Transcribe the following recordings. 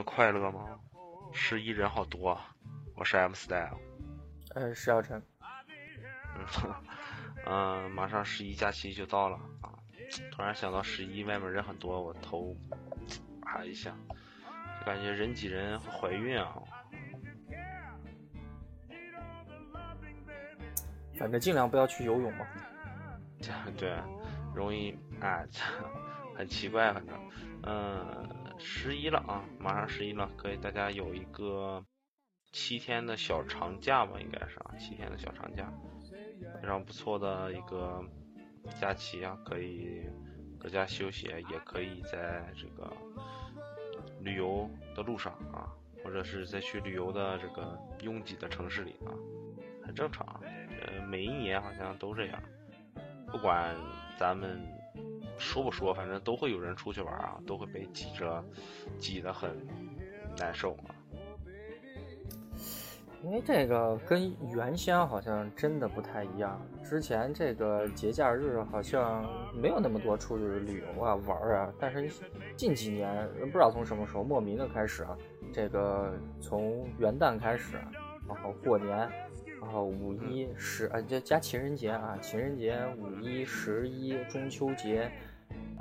们快乐吗？十一人好多，啊，我是 M Style。呃，石小晨。嗯，嗯，马上十一假期就到了啊！突然想到十一外面人很多，我头啊一下，就感觉人挤人会怀孕啊。反正尽量不要去游泳嘛。对，容易啊，很奇怪，反正，嗯，十一了啊，马上十一了，可以大家有一个七天的小长假吧，应该是啊，七天的小长假，非常不错的一个假期啊，可以搁家休息，也可以在这个旅游的路上啊，或者是在去旅游的这个拥挤的城市里啊，很正常。呃，每一年好像都这样，不管咱们说不说，反正都会有人出去玩啊，都会被挤着，挤得很难受啊。因为这个跟原先好像真的不太一样，之前这个节假日好像没有那么多出去旅游啊玩啊，但是近几年不知道从什么时候莫名的开始啊，这个从元旦开始，然后过年。然后五一十啊，加加情人节啊，情人节、五一、十一、中秋节，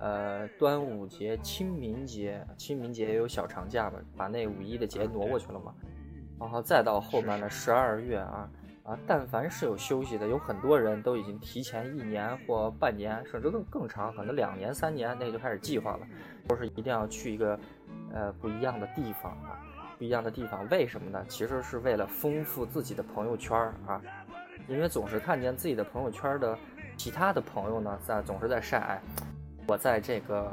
呃，端午节、清明节，清明节也有小长假嘛，把那五一的节挪过去了嘛。然后再到后面的十二月啊啊，但凡是有休息的，有很多人都已经提前一年或半年，甚至更更长，可能两年、三年，那就开始计划了，都是一定要去一个呃不一样的地方啊。不一样的地方，为什么呢？其实是为了丰富自己的朋友圈啊，因为总是看见自己的朋友圈的其他的朋友呢，在总是在晒，我在这个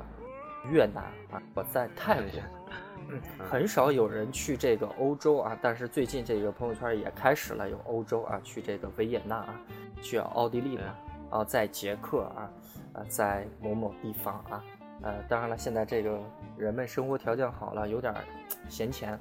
越南啊，我在泰国，嗯，很少有人去这个欧洲啊。但是最近这个朋友圈也开始了有欧洲啊，去这个维也纳啊，去奥地利啊，啊，在捷克啊，啊，在某某地方啊，呃，当然了，现在这个人们生活条件好了，有点闲钱。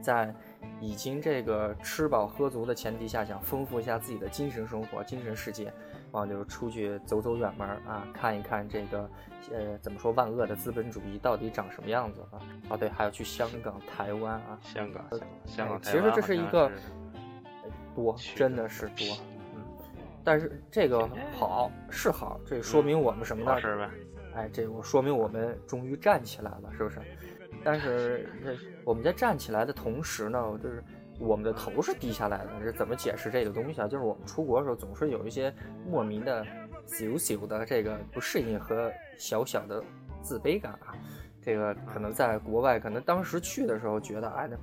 在已经这个吃饱喝足的前提下，想丰富一下自己的精神生活、精神世界，然后就出去走走远门啊，看一看这个，呃，怎么说万恶的资本主义到底长什么样子啊？啊，对，还要去香港、台湾啊，香港、香港、其实这是一个多，真的是多，嗯，但是这个好是好，这说明我们什么呢？哎，这我说明我们终于站起来了，是不是？但是，这我们在站起来的同时呢，就是我们的头是低下来的。这怎么解释这个东西啊？就是我们出国的时候，总是有一些莫名的小小的这个不适应和小小的自卑感啊。这个可能在国外，可能当时去的时候觉得，哎，那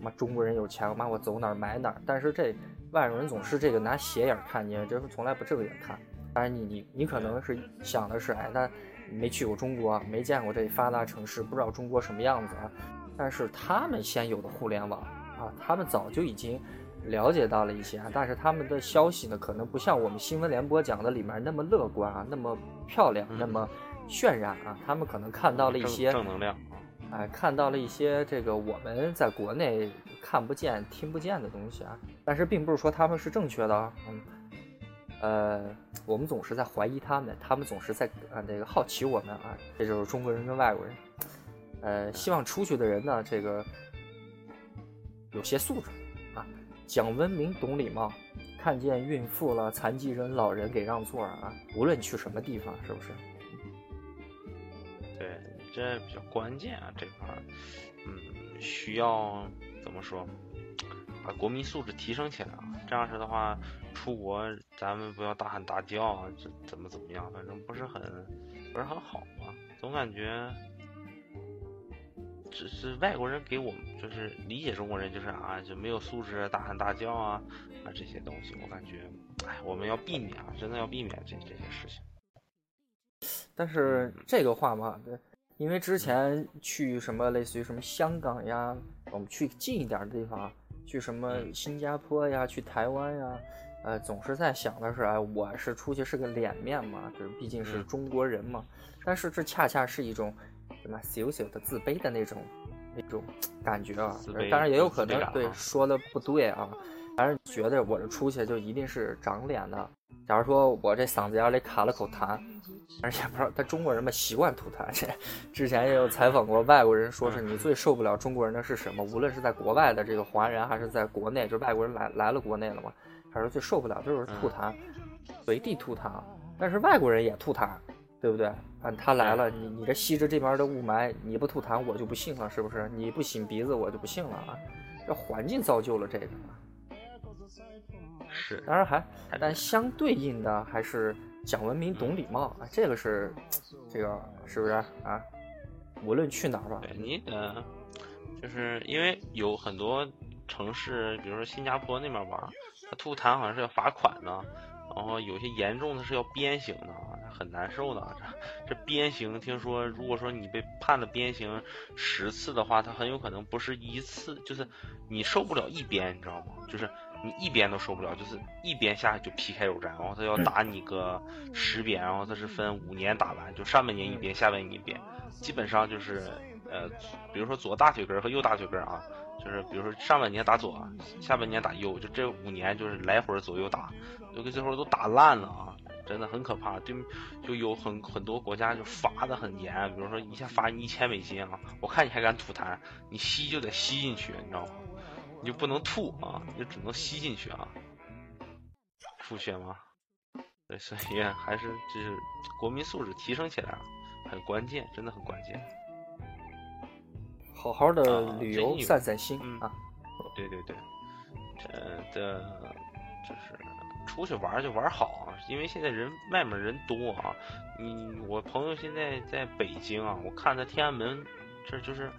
妈中国人有钱，妈我走哪儿买哪儿。但是这外国人总是这个拿斜眼看你，就是从来不正眼看。当然，你你你可能是想的是，哎，那。没去过中国，没见过这发达城市，不知道中国什么样子啊。但是他们先有的互联网啊，他们早就已经了解到了一些啊。但是他们的消息呢，可能不像我们新闻联播讲的里面那么乐观啊，那么漂亮，那么渲染啊。他们可能看到了一些正能量，哎，看到了一些这个我们在国内看不见、听不见的东西啊。但是并不是说他们是正确的，嗯。呃，我们总是在怀疑他们，他们总是在啊这个好奇我们啊，这就是中国人跟外国人。呃，希望出去的人呢，这个有些素质啊，讲文明，懂礼貌，看见孕妇了、残疾人、老人给让座啊，无论去什么地方，是不是？对，这比较关键啊，这块儿，嗯，需要怎么说，把国民素质提升起来啊，这样式的话。出国，咱们不要大喊大叫啊，这怎么怎么样？反正不是很，不是很好嘛？总感觉，只是外国人给我们就是理解中国人就是啊，就没有素质，大喊大叫啊啊这些东西，我感觉，哎，我们要避免啊，真的要避免这这些事情。但是这个话嘛，对，因为之前去什么类似于什么香港呀，我们去近一点的地方，去什么新加坡呀，去台湾呀。呃，总是在想的是，哎，我是出去是个脸面嘛，就是毕竟是中国人嘛。但是这恰恰是一种什么小小的自卑的那种那种感觉啊。当然也有可能对说的不对啊，反正觉得我这出去就一定是长脸的。假如说我这嗓子眼里卡了口痰，而且不知道他中国人嘛习惯吐痰。这之前也有采访过外国人，说是你最受不了中国人的是什么？无论是在国外的这个华人，还是在国内，就外国人来来了国内了嘛，他说最受不了就是吐痰，随地吐痰。但是外国人也吐痰，对不对？啊，他来了，你你这吸着这边的雾霾，你不吐痰我就不信了，是不是？你不擤鼻子我就不信了啊！这环境造就了这个。是，当然还，但相对应的还是讲文明、懂礼貌啊，这个是，这个是不是啊？无论去哪儿吧。对，你呃，就是因为有很多城市，比如说新加坡那边吧，他吐痰好像是要罚款的，然后有些严重的是要鞭刑的，很难受的。这这鞭刑，听说如果说你被判了鞭刑十次的话，他很有可能不是一次，就是你受不了一鞭，你知道吗？就是。你一鞭都受不了，就是一鞭下去就皮开肉绽，然后他要打你个十鞭，然后他是分五年打完，就上半年一鞭，下半年一鞭，基本上就是呃，比如说左大腿根和右大腿根啊，就是比如说上半年打左，下半年打右，就这五年就是来回左右打，就给最后都打烂了啊，真的很可怕。对，就有很很多国家就罚的很严，比如说一下罚你一千美金啊，我看你还敢吐痰，你吸就得吸进去，你知道吗？你就不能吐啊，你就只能吸进去啊，吐血吗？对，所以还是就是国民素质提升起来了，很关键，真的很关键。好好的旅游散散心啊。对对对，呃的，就是出去玩就玩好啊，因为现在人外面人多啊。你我朋友现在在北京啊，我看他天安门这就是。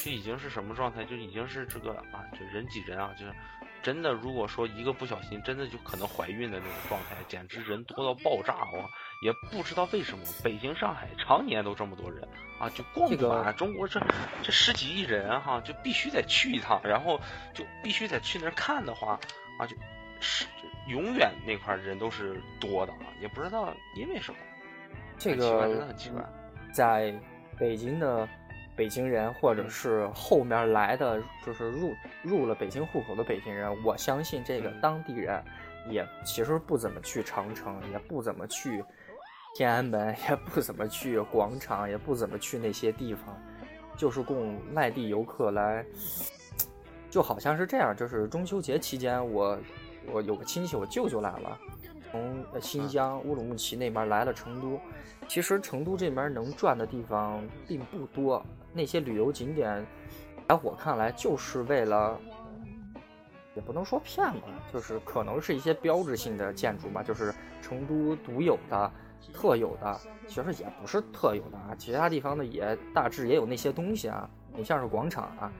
这已经是什么状态？就已经是这个啊，就人挤人啊，就是真的。如果说一个不小心，真的就可能怀孕的那种状态，简直人多到爆炸啊！也不知道为什么，北京、上海常年都这么多人啊，就逛不完。中国这这十几亿人哈，就必须得去一趟，然后就必须得去那儿看的话啊，就是永远那块人都是多的啊，也不知道因为什么。这个真的很奇怪，在北京的。北京人，或者是后面来的，就是入入了北京户口的北京人，我相信这个当地人也其实不怎么去长城，也不怎么去天安门，也不怎么去广场，也不怎么去那些地方，就是供外地游客来。就好像是这样，就是中秋节期间，我我有个亲戚，我舅舅来了，从新疆乌鲁木齐那边来了成都。其实成都这边能转的地方并不多。那些旅游景点，在我看来，就是为了，也不能说骗吧，就是可能是一些标志性的建筑吧，就是成都独有的、特有的，其实也不是特有的啊，其他地方的也大致也有那些东西啊。你像是广场啊，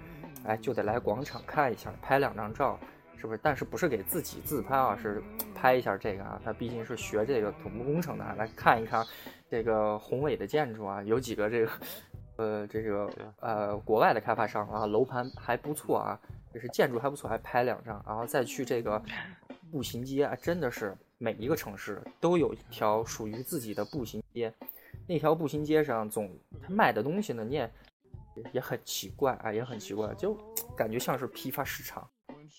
哎，就得来广场看一下，拍两张照，是不是？但是不是给自己自拍啊，是拍一下这个啊。他毕竟是学这个土木工程的，来看一看这个宏伟的建筑啊，有几个这个。呃，这个呃，国外的开发商啊，楼盘还不错啊，就是建筑还不错，还拍两张，然后再去这个步行街啊，真的是每一个城市都有一条属于自己的步行街，那条步行街上总他卖的东西呢，你也也很奇怪啊，也很奇怪，就感觉像是批发市场，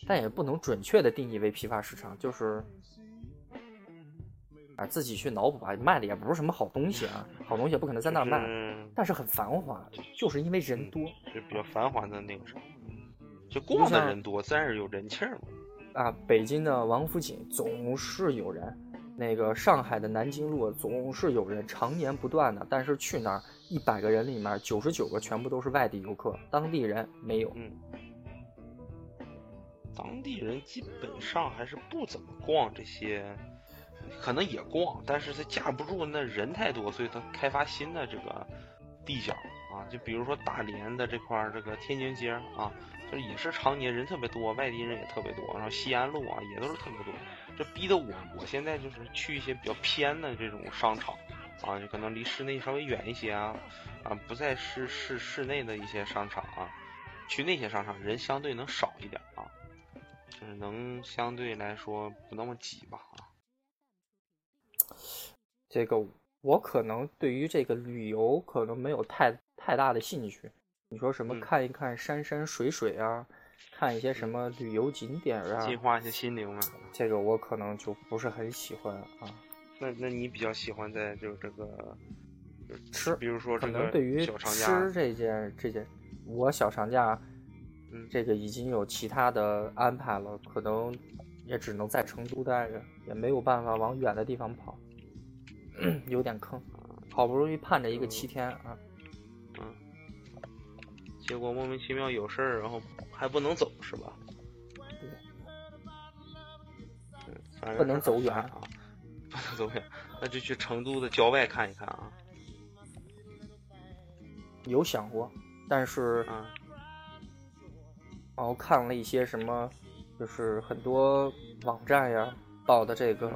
但也不能准确的定义为批发市场，就是。啊，自己去脑补吧，卖的也不是什么好东西啊，好东西也不可能在那儿卖，但是很繁华，就是因为人多，就比较繁华的那个什么，就逛的人多，自然是有人气儿嘛。啊，北京的王府井总是有人，那个上海的南京路总是有人，常年不断的，但是去那儿一百个人里面九十九个全部都是外地游客，当地人没有。嗯，当地人基本上还是不怎么逛这些。可能也逛，但是他架不住那人太多，所以他开发新的这个地角啊，就比如说大连的这块这个天津街啊，就也是常年人特别多，外地人也特别多，然后西安路啊也都是特别多，这逼得我我现在就是去一些比较偏的这种商场啊，就可能离市内稍微远一些啊，啊不在市市市内的一些商场啊，去那些商场人相对能少一点，就是能相对来说不那么挤吧啊。这个我可能对于这个旅游可能没有太太大的兴趣。你说什么看一看山山水水啊，看一些什么旅游景点啊，净化一些心灵嘛。这个我可能就不是很喜欢啊。那那你比较喜欢在就是这个吃，比如说可能对于吃这件这件，我小长假，嗯，这个已经有其他的安排了，可能也只能在成都待着，也没有办法往远的地方跑，有点坑。好不容易盼着一个七天啊，嗯，结果莫名其妙有事儿，然后还不能走是吧？对，不能走远啊，不能走远，那就去成都的郊外看一看啊。有想过，但是，然后看了一些什么，就是很多网站呀报的这个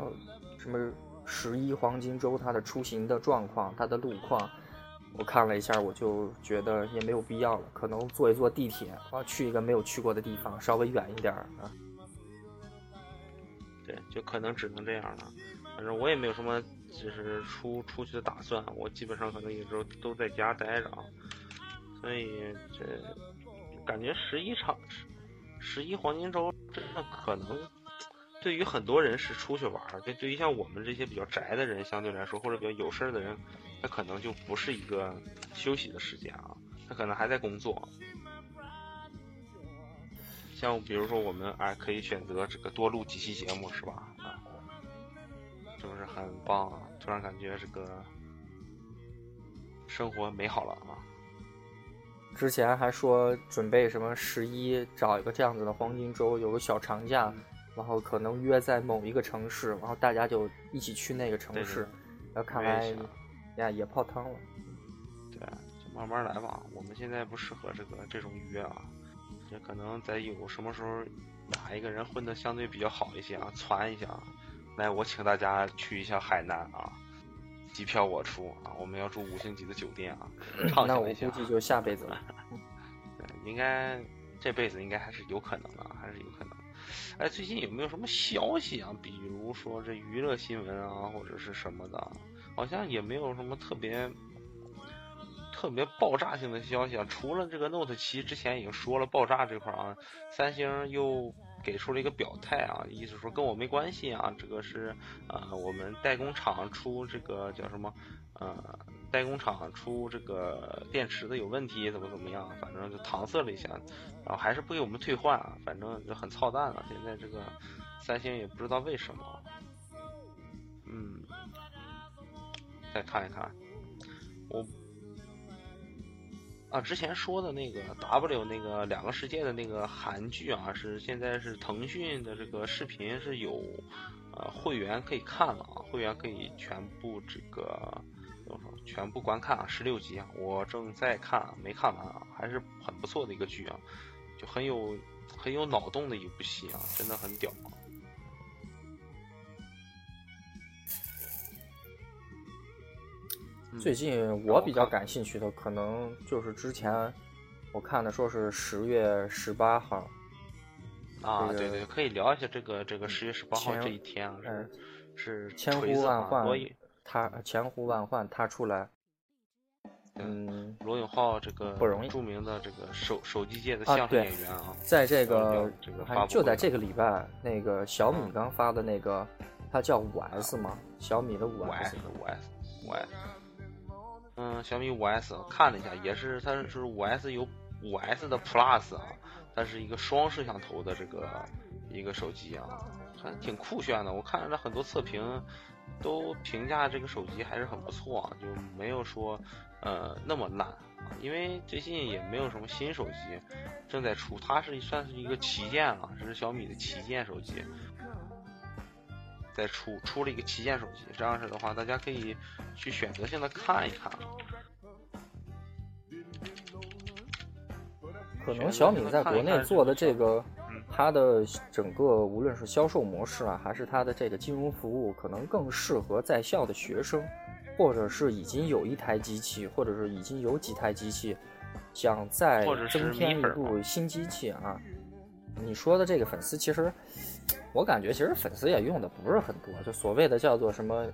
什么。十一黄金周，它的出行的状况，它的路况，我看了一下，我就觉得也没有必要了。可能坐一坐地铁，啊，去一个没有去过的地方，稍微远一点啊。对，就可能只能这样了。反正我也没有什么就是出出去的打算，我基本上可能也就都在家待着啊。所以这感觉十一场十一黄金周真的可能。对于很多人是出去玩儿，对对于像我们这些比较宅的人，相对来说或者比较有事儿的人，他可能就不是一个休息的时间啊，他可能还在工作。像比如说我们哎，可以选择这个多录几期节目，是吧？啊，是不是很棒啊？突然感觉这个生活美好了啊！之前还说准备什么十一找一个这样子的黄金周，有个小长假。然后可能约在某一个城市，然后大家就一起去那个城市。然后看来呀，也泡汤了。对，就慢慢来吧。我们现在不适合这个这种约啊，也可能在有什么时候哪一个人混的相对比较好一些啊，传一下，来我请大家去一下海南啊，机票我出啊，我们要住五星级的酒店啊，畅想一下。那我估计就下辈子了。对，应该这辈子应该还是有可能的，还是有可能。哎，最近有没有什么消息啊？比如说这娱乐新闻啊，或者是什么的，好像也没有什么特别特别爆炸性的消息啊。除了这个 Note 七之前已经说了爆炸这块啊，三星又给出了一个表态啊，意思说跟我没关系啊，这个是呃我们代工厂出这个叫什么呃。代工厂出这个电池的有问题，怎么怎么样？反正就搪塞了一下，然后还是不给我们退换啊，反正就很操蛋了。现在这个三星也不知道为什么。嗯，再看一看，我啊，之前说的那个 W 那个两个世界的那个韩剧啊，是现在是腾讯的这个视频是有呃会员可以看了啊，会员可以全部这个。全部观看啊，十六集啊，我正在看，没看完啊，还是很不错的一个剧啊，就很有很有脑洞的一部戏啊，真的很屌。最近我比较感兴趣的，可能就是之前我看的，说是十月十八号啊，对对，可以聊一下这个这个十月十八号这一天啊，是是千呼万唤。他千呼万唤，他出来，嗯，罗永浩这个不容易，著名的这个手手机界的相声演员啊，在这个就在这个礼拜，那个小米刚发的那个，它叫五 S 吗？小米的五 S，五 S，五 S，嗯，小米五 S 看了一下，也是它是五 S 有五 S 的 Plus 啊，它是一个双摄像头的这个一个手机啊，还挺酷炫的。我看了很多测评。都评价这个手机还是很不错啊，就没有说呃那么烂啊，因为最近也没有什么新手机正在出，它是算是一个旗舰了，这是小米的旗舰手机，在出出了一个旗舰手机，这样式的话，大家可以去选择性的看一看。可能小米在国内做的这个。它的整个无论是销售模式啊，还是它的这个金融服务，可能更适合在校的学生，或者是已经有一台机器，或者是已经有几台机器，想再增添一部新机器啊。你说的这个粉丝，其实我感觉其实粉丝也用的不是很多，就所谓的叫做什么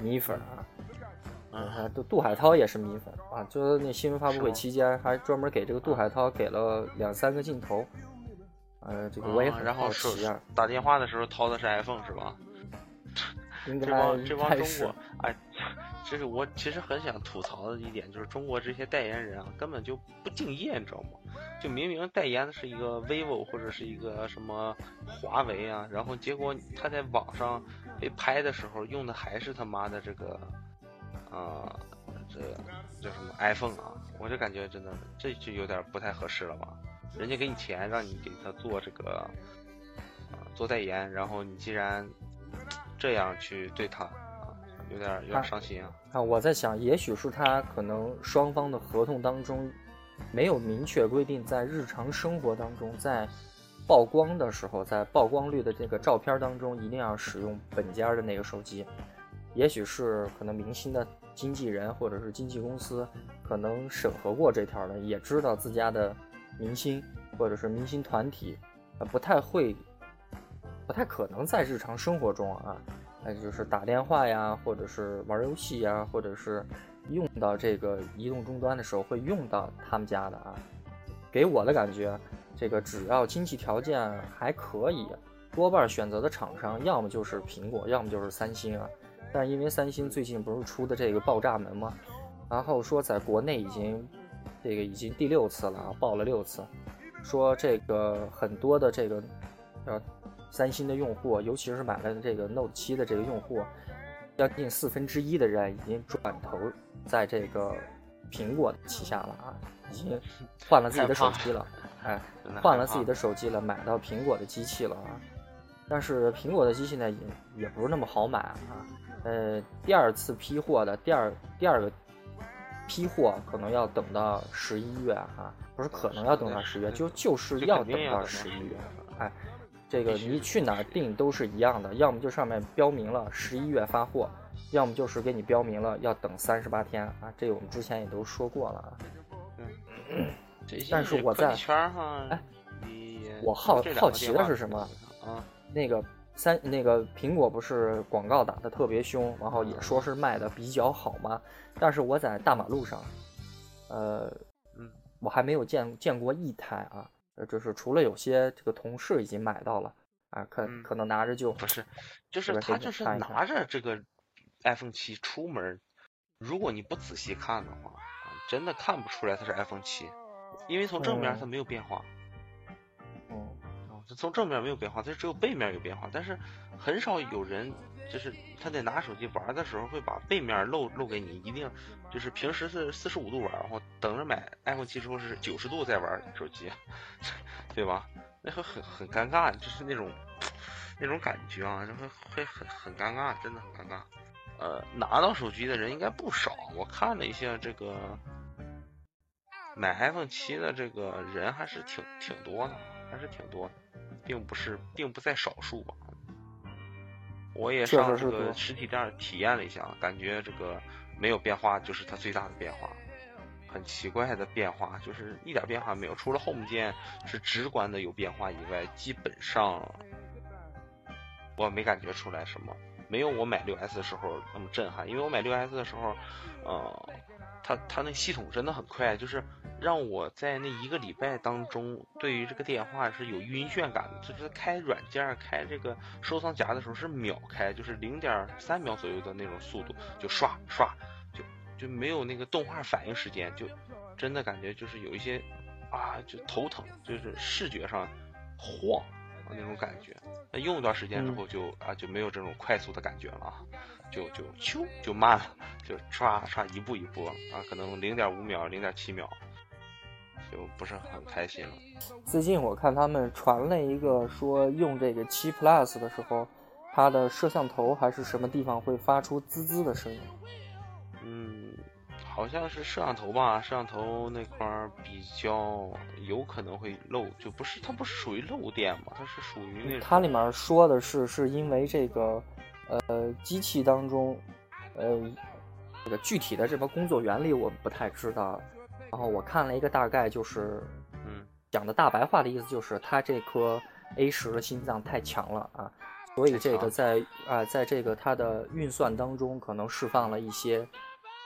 米粉啊，嗯，杜杜海涛也是米粉啊，就是那新闻发布会期间还专门给这个杜海涛给了两三个镜头。呃，这个我也很然后好奇啊。打电话的时候掏的是 iPhone 是吧？应该这帮这帮中国，哎，这是我其实很想吐槽的一点，就是中国这些代言人啊，根本就不敬业，你知道吗？就明明代言的是一个 vivo 或者是一个什么华为啊，然后结果他在网上被拍的时候用的还是他妈的这个，呃，这叫什么 iPhone 啊？我就感觉真的这就有点不太合适了吧？人家给你钱让你给他做这个，呃，做代言，然后你既然这样去对他啊，有点有点伤心啊。啊，我在想，也许是他可能双方的合同当中没有明确规定，在日常生活当中，在曝光的时候，在曝光率的这个照片当中，一定要使用本家的那个手机。也许是可能明星的经纪人或者是经纪公司可能审核过这条的，也知道自家的明星或者是明星团体，呃，不太会，不太可能在日常生活中啊。那就是打电话呀，或者是玩游戏呀，或者是用到这个移动终端的时候会用到他们家的啊。给我的感觉，这个只要经济条件还可以，多半选择的厂商要么就是苹果，要么就是三星啊。但因为三星最近不是出的这个爆炸门吗？然后说在国内已经这个已经第六次了啊，爆了六次，说这个很多的这个呃。三星的用户，尤其是买了这个 Note 7的这个用户，将近四分之一的人已经转头在这个苹果旗下了啊，已经换了自己的手机了，哎，换了自己的手机了，买到苹果的机器了啊。但是苹果的机器呢，也也不是那么好买啊。呃，第二次批货的第二第二个批货可能要等到十一月啊，不是可能要等到十月，就就是要等到十一月，哎。这个你去哪儿订都是一样的，要么就上面标明了十一月发货，要么就是给你标明了要等三十八天啊。这个我们之前也都说过了啊。嗯，但是我在哎，我好好奇的是什么啊？那个三那个苹果不是广告打的特别凶，然后也说是卖的比较好吗？但是我在大马路上，呃，嗯，我还没有见见过一台啊。呃，就是除了有些这个同事已经买到了啊，可可能拿着就不是，就是他就是拿着这个 iPhone 七出门，如果你不仔细看的话，真的看不出来它是 iPhone 七，因为从正面它没有变化。哦，就从正面没有变化，它只有背面有变化，但是很少有人。就是他在拿手机玩的时候，会把背面露露给你，一定就是平时是四十五度玩，然后等着买 iPhone 七之后是九十度再玩手机，对吧？那会很很尴尬，就是那种那种感觉啊，就会会很很尴尬，真的很尴尬。呃，拿到手机的人应该不少，我看了一下这个买 iPhone 七的这个人还是挺挺多的，还是挺多的，并不是并不在少数吧。我也上这个实体店体验了一下，感觉这个没有变化就是它最大的变化，很奇怪的变化，就是一点变化没有，除了 Home 键是直观的有变化以外，基本上我没感觉出来什么，没有我买六 S 的时候那么震撼，因为我买六 S 的时候，呃，它它那系统真的很快，就是。让我在那一个礼拜当中，对于这个电话是有晕眩感的。就是开软件、开这个收藏夹的时候是秒开，就是零点三秒左右的那种速度，就刷刷，就就没有那个动画反应时间，就真的感觉就是有一些啊，就头疼，就是视觉上晃那种感觉。那用一段时间之后，就啊就没有这种快速的感觉了，就就咻就慢了，就唰唰一步一步啊，可能零点五秒、零点七秒。就不是很开心了。最近我看他们传了一个说用这个七 Plus 的时候，它的摄像头还是什么地方会发出滋滋的声音。嗯，好像是摄像头吧，摄像头那块儿比较有可能会漏，就不是它不是属于漏电嘛，它是属于那。它里面说的是是因为这个呃机器当中呃这个具体的这个工作原理我们不太知道。然后我看了一个大概，就是，嗯，讲的大白话的意思就是，它这颗 A 十的心脏太强了啊，所以这个在啊，在这个它的运算当中，可能释放了一些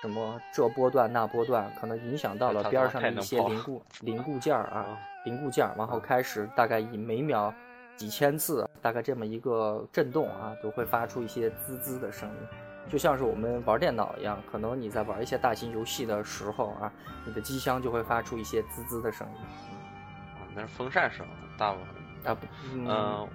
什么这波段那波段，可能影响到了边上的一些零固零固件啊，零固件，然后开始大概以每秒几千次，大概这么一个震动啊，就会发出一些滋滋的声音，就像是我们玩电脑一样，可能你在玩一些大型游戏的时候啊，你的机箱就会发出一些滋滋的声音。啊，那是风扇声，大部分啊不，嗯，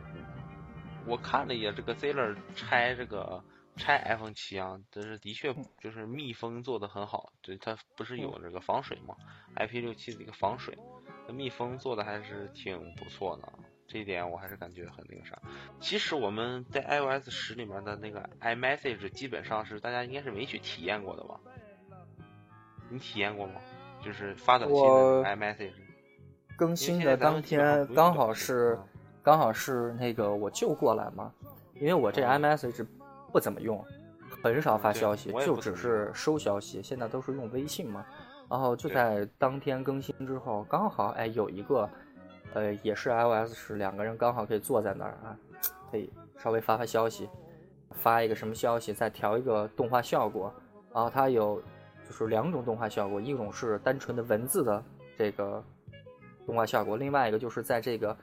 我看了一眼这个 Zeller 拆这个。拆 iPhone 七啊，但是的确就是密封做的很好，对它不是有这个防水吗？IP 六七的一个防水，那密封做的还是挺不错的，这一点我还是感觉很那个啥。其实我们在 iOS 十里面的那个 iMessage 基本上是大家应该是没去体验过的吧？你体验过吗？就是发短信的 iMessage。更新的当天刚好是刚好是那个我舅过来嘛，因为我这 iMessage。不怎么用，很少发消息，就只是收消息。现在都是用微信嘛，然后就在当天更新之后，刚好哎有一个，呃也是 iOS 十，两个人刚好可以坐在那儿啊，可以稍微发发消息，发一个什么消息，再调一个动画效果。然后它有就是两种动画效果，一种是单纯的文字的这个动画效果，另外一个就是在这个。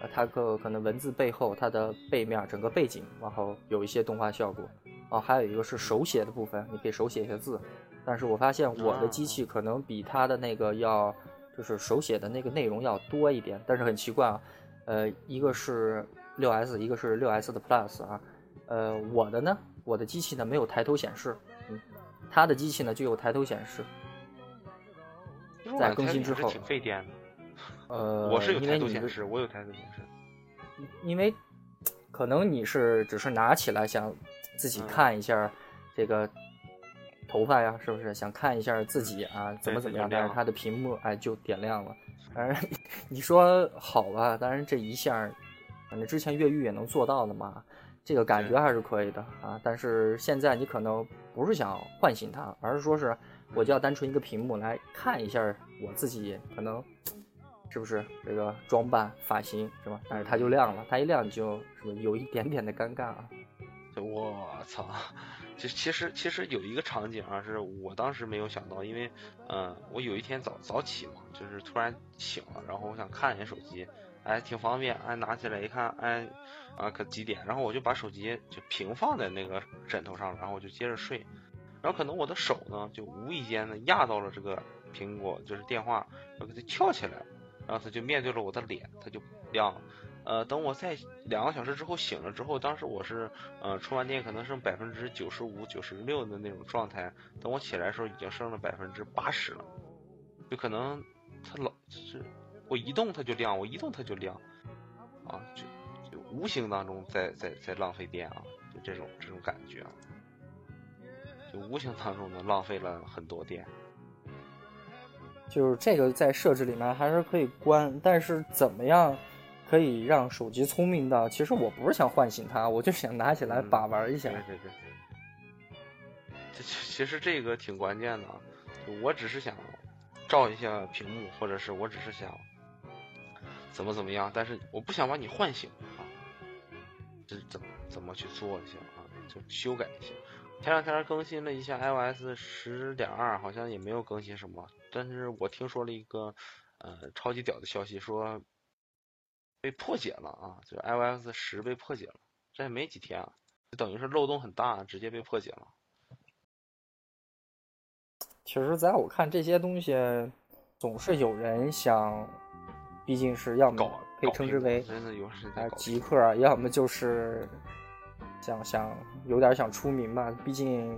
呃，它可可能文字背后，它的背面整个背景，然后有一些动画效果。哦，还有一个是手写的部分，你可以手写一些字。但是我发现我的机器可能比它的那个要，就是手写的那个内容要多一点。但是很奇怪啊，呃，一个是六 S，一个是六 S 的 Plus 啊。呃，我的呢，我的机器呢没有抬头显示，嗯，它的机器呢就有抬头显示。在更新之后。挺费电的。呃，我是有抬头显示，我有抬头显示。因为可能你是只是拿起来想自己看一下这个头发呀，是不是想看一下自己啊怎么怎么样？但是它的屏幕哎就点亮了。反正 你说好吧，当然这一下，反正之前越狱也能做到的嘛，这个感觉还是可以的啊。但是现在你可能不是想唤醒它，而是说是我就要单纯一个屏幕来看一下我自己可能。是不是这个装扮发型是吧？但是它就亮了，它一亮就是不是有一点点的尴尬啊？我操！其其实其实有一个场景啊，是我当时没有想到，因为嗯，我有一天早早起嘛，就是突然醒了，然后我想看一眼手机，哎，挺方便，哎，拿起来一看，哎，啊，可几点？然后我就把手机就平放在那个枕头上，然后我就接着睡，然后可能我的手呢，就无意间的压到了这个苹果，就是电话，然后给它翘起来了。然后它就面对了我的脸，它就亮了。呃，等我在两个小时之后醒了之后，当时我是呃充完电可能剩百分之九十五、九十六的那种状态。等我起来的时候，已经剩了百分之八十了。就可能它老是我一动它就亮，我一动它就亮，啊，就就无形当中在在在浪费电啊，就这种这种感觉啊，就无形当中的浪费了很多电。就是这个在设置里面还是可以关，但是怎么样可以让手机聪明到？其实我不是想唤醒它，我就想拿起来把玩一下。对对对。这其实这个挺关键的，我只是想照一下屏幕，或者是我只是想怎么怎么样，但是我不想把你唤醒啊。这怎么怎么去做一下啊？就修改一下。前两天更新了一下 iOS 十点二，好像也没有更新什么。但是我听说了一个呃超级屌的消息，说被破解了啊，就 iOS 十被破解了，这也没几天啊，就等于是漏洞很大，直接被破解了。其实，在我看这些东西，总是有人想，毕竟是要么可以称之为真的有啊极客，要么就是。想想有点想出名吧，毕竟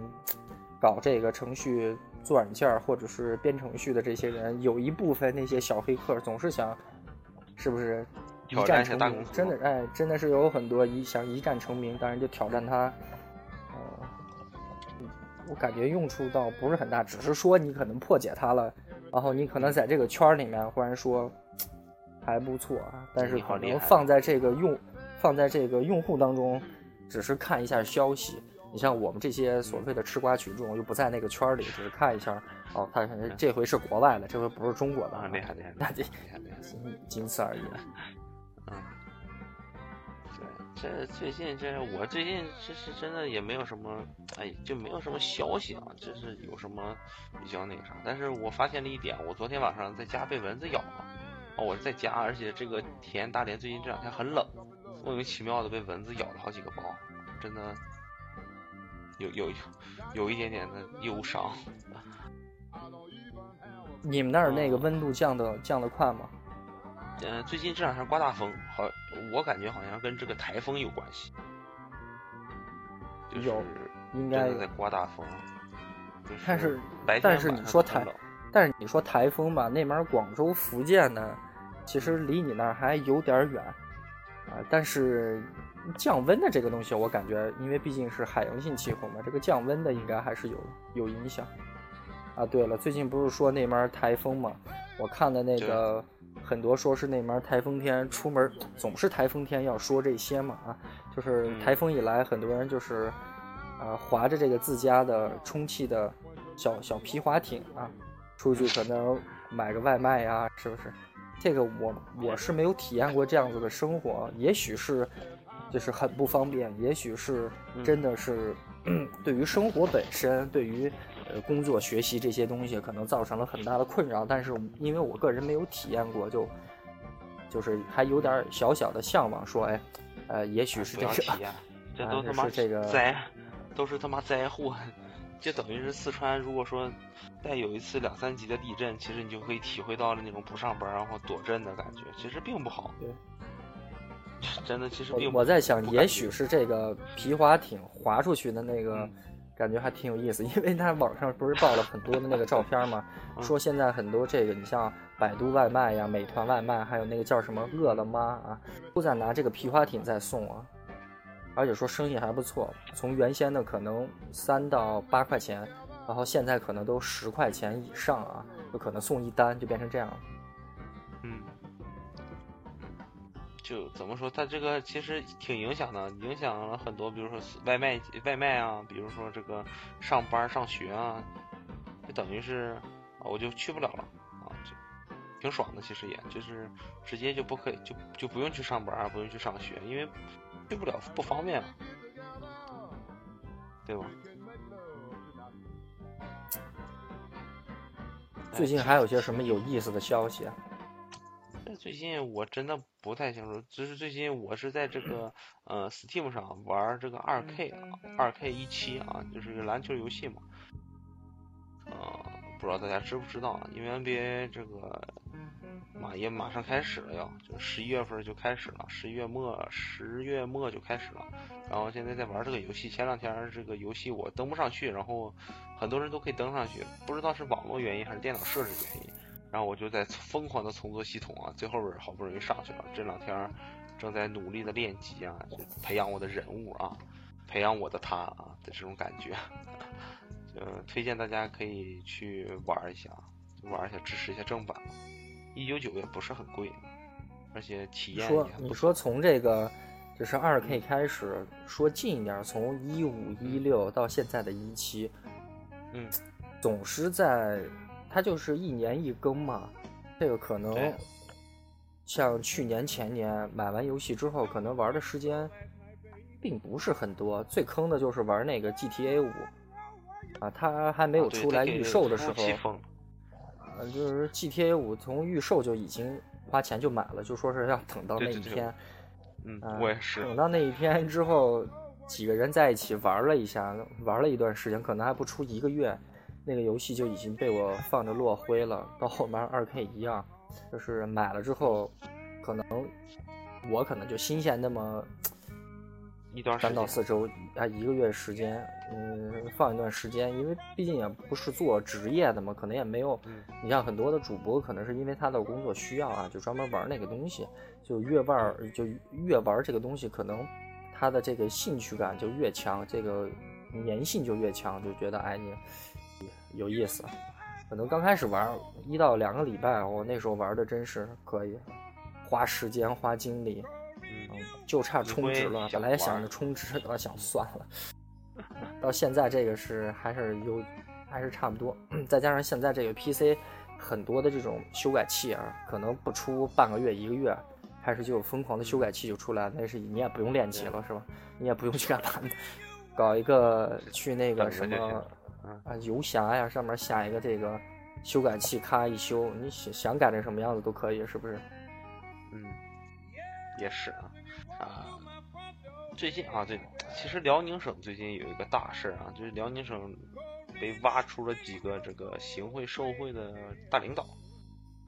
搞这个程序做软件或者是编程序的这些人，有一部分那些小黑客总是想，是不是一战成名？真的哎，真的是有很多一想一战成名，当然就挑战他。呃，我感觉用处倒不是很大，只是说你可能破解它了，然后你可能在这个圈里面忽然说还不错啊，但是可能放在这个用放在这个用户当中。只是看一下消息，你像我们这些所谓的吃瓜群众，又不在那个圈里，只是看一下。哦，他这回是国外的，这回不是中国的，厉害厉害，那就仅此而已。嗯，对，这最近这我最近这是真的也没有什么，哎，就没有什么消息啊，这是有什么比较那个啥？但是我发现了一点，我昨天晚上在家被蚊子咬了，哦，我是在家，而且这个田大连最近这两天很冷，莫名其妙的被蚊子咬了好几个包，真的有有有一点点的忧伤。你们那儿那个温度降的降的快吗？嗯，最近这两天刮大风，好，我感觉好像跟这个台风有关系。有，应该在刮大风。但是，白但是你说台，但是你说台风吧，那边广州、福建呢，其实离你那儿还有点远啊。但是降温的这个东西，我感觉，因为毕竟是海洋性气候嘛，这个降温的应该还是有有影响。啊，对了，最近不是说那边台风嘛？我看的那个。很多说是那边台风天出门总是台风天要说这些嘛啊，就是台风一来，很多人就是，啊，划着这个自家的充气的小小皮划艇啊，出去可能买个外卖呀，是不是？这个我我是没有体验过这样子的生活，也许是就是很不方便，也许是真的是 对于生活本身，对于。呃，工作、学习这些东西可能造成了很大的困扰，但是因为我个人没有体验过，就就是还有点小小的向往，说，哎，呃，也许是这个，这都他妈这个灾，都是他妈灾祸，就等于是四川，如果说再有一次两三级的地震，其实你就可以体会到了那种不上班然后躲震的感觉，其实并不好。对，真的，其实并我在想，也许是这个皮划艇划出去的那个。感觉还挺有意思，因为他网上不是爆了很多的那个照片吗？说现在很多这个，你像百度外卖呀、美团外卖，还有那个叫什么饿了么啊，都在拿这个皮划艇在送啊，而且说生意还不错，从原先的可能三到八块钱，然后现在可能都十块钱以上啊，就可能送一单就变成这样了。嗯。就怎么说，它这个其实挺影响的，影响了很多，比如说外卖外卖啊，比如说这个上班上学啊，就等于是啊，我就去不了了啊，就挺爽的。其实也就是直接就不可以，就就不用去上班，不用去上学，因为去不了不方便，对吧？最近还有些什么有意思的消息啊？最近我真的不太清楚，只是最近我是在这个呃 Steam 上玩这个二 K 二 K 一七啊，就是个篮球游戏嘛。呃，不知道大家知不知道啊？因为 NBA 这个马也马上开始了，要就十一月份就开始了，十一月末十月末就开始了。然后现在在玩这个游戏，前两天这个游戏我登不上去，然后很多人都可以登上去，不知道是网络原因还是电脑设置原因。然后我就在疯狂的重做系统啊，最后边好不容易上去了。这两天正在努力的练级啊，培养我的人物啊，培养我的他啊的这种感觉。呃，推荐大家可以去玩一下，玩一下支持一下正版。一九九也不是很贵，而且体验。说你说从这个就是二 K 开始，说近一点，从一五一六到现在的一七，嗯，总是在。它就是一年一更嘛，这个可能像去年前年买完游戏之后，可能玩的时间并不是很多。最坑的就是玩那个 GTA 五啊，它还没有出来预售的时候，呃，就是 GTA 五从预售就已经花钱就买了，就说是要等到那一天。嗯，我也是。等到那一天之后，几个人在一起玩了一下，玩了一段时间，可能还不出一个月。那个游戏就已经被我放着落灰了。到后面二 K 一样，就是买了之后，可能我可能就新鲜那么一段三到四周啊，一个月时间，嗯，放一段时间，因为毕竟也不是做职业的嘛，可能也没有。你像很多的主播，可能是因为他的工作需要啊，就专门玩那个东西，就越玩就越玩这个东西，可能他的这个兴趣感就越强，这个粘性就越强，就觉得哎你。有意思，可能刚开始玩一到两个礼拜，我那时候玩的真是可以，花时间花精力，嗯，就差充值了。本来想着充值，我想算了。到现在这个是还是有，还是差不多。再加上现在这个 PC 很多的这种修改器啊，可能不出半个月一个月，开始就有疯狂的修改器就出来了，那是你也不用练级了是吧？你也不用去干嘛，搞一个去那个什么啊游侠呀上面下一个这个修改器，咔一修，你想想改成什么样子都可以，是不是？嗯，也是啊啊。最近啊，对，其实辽宁省最近有一个大事啊，就是辽宁省被挖出了几个这个行贿受贿的大领导。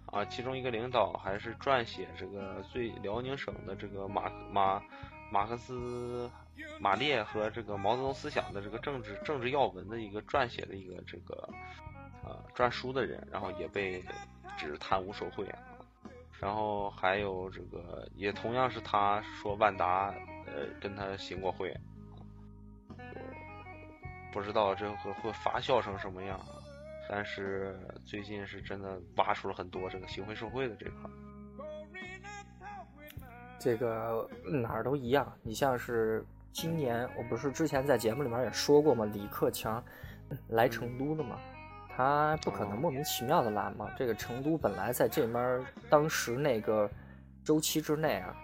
啊，其中一个领导还是撰写这个最辽宁省的这个马马马克思马列和这个毛泽东思想的这个政治政治要闻的一个撰写的一个这个呃撰书的人，然后也被指贪污受贿啊。然后还有这个也同样是他说万达呃跟他行过贿，不知道这个会发酵成什么样。但是最近是真的挖出了很多这个行贿受贿的这块，这个哪儿都一样。你像是今年，我不是之前在节目里面也说过吗？李克强来成都了嘛，他不可能莫名其妙的来嘛。这个成都本来在这边当时那个周期之内啊，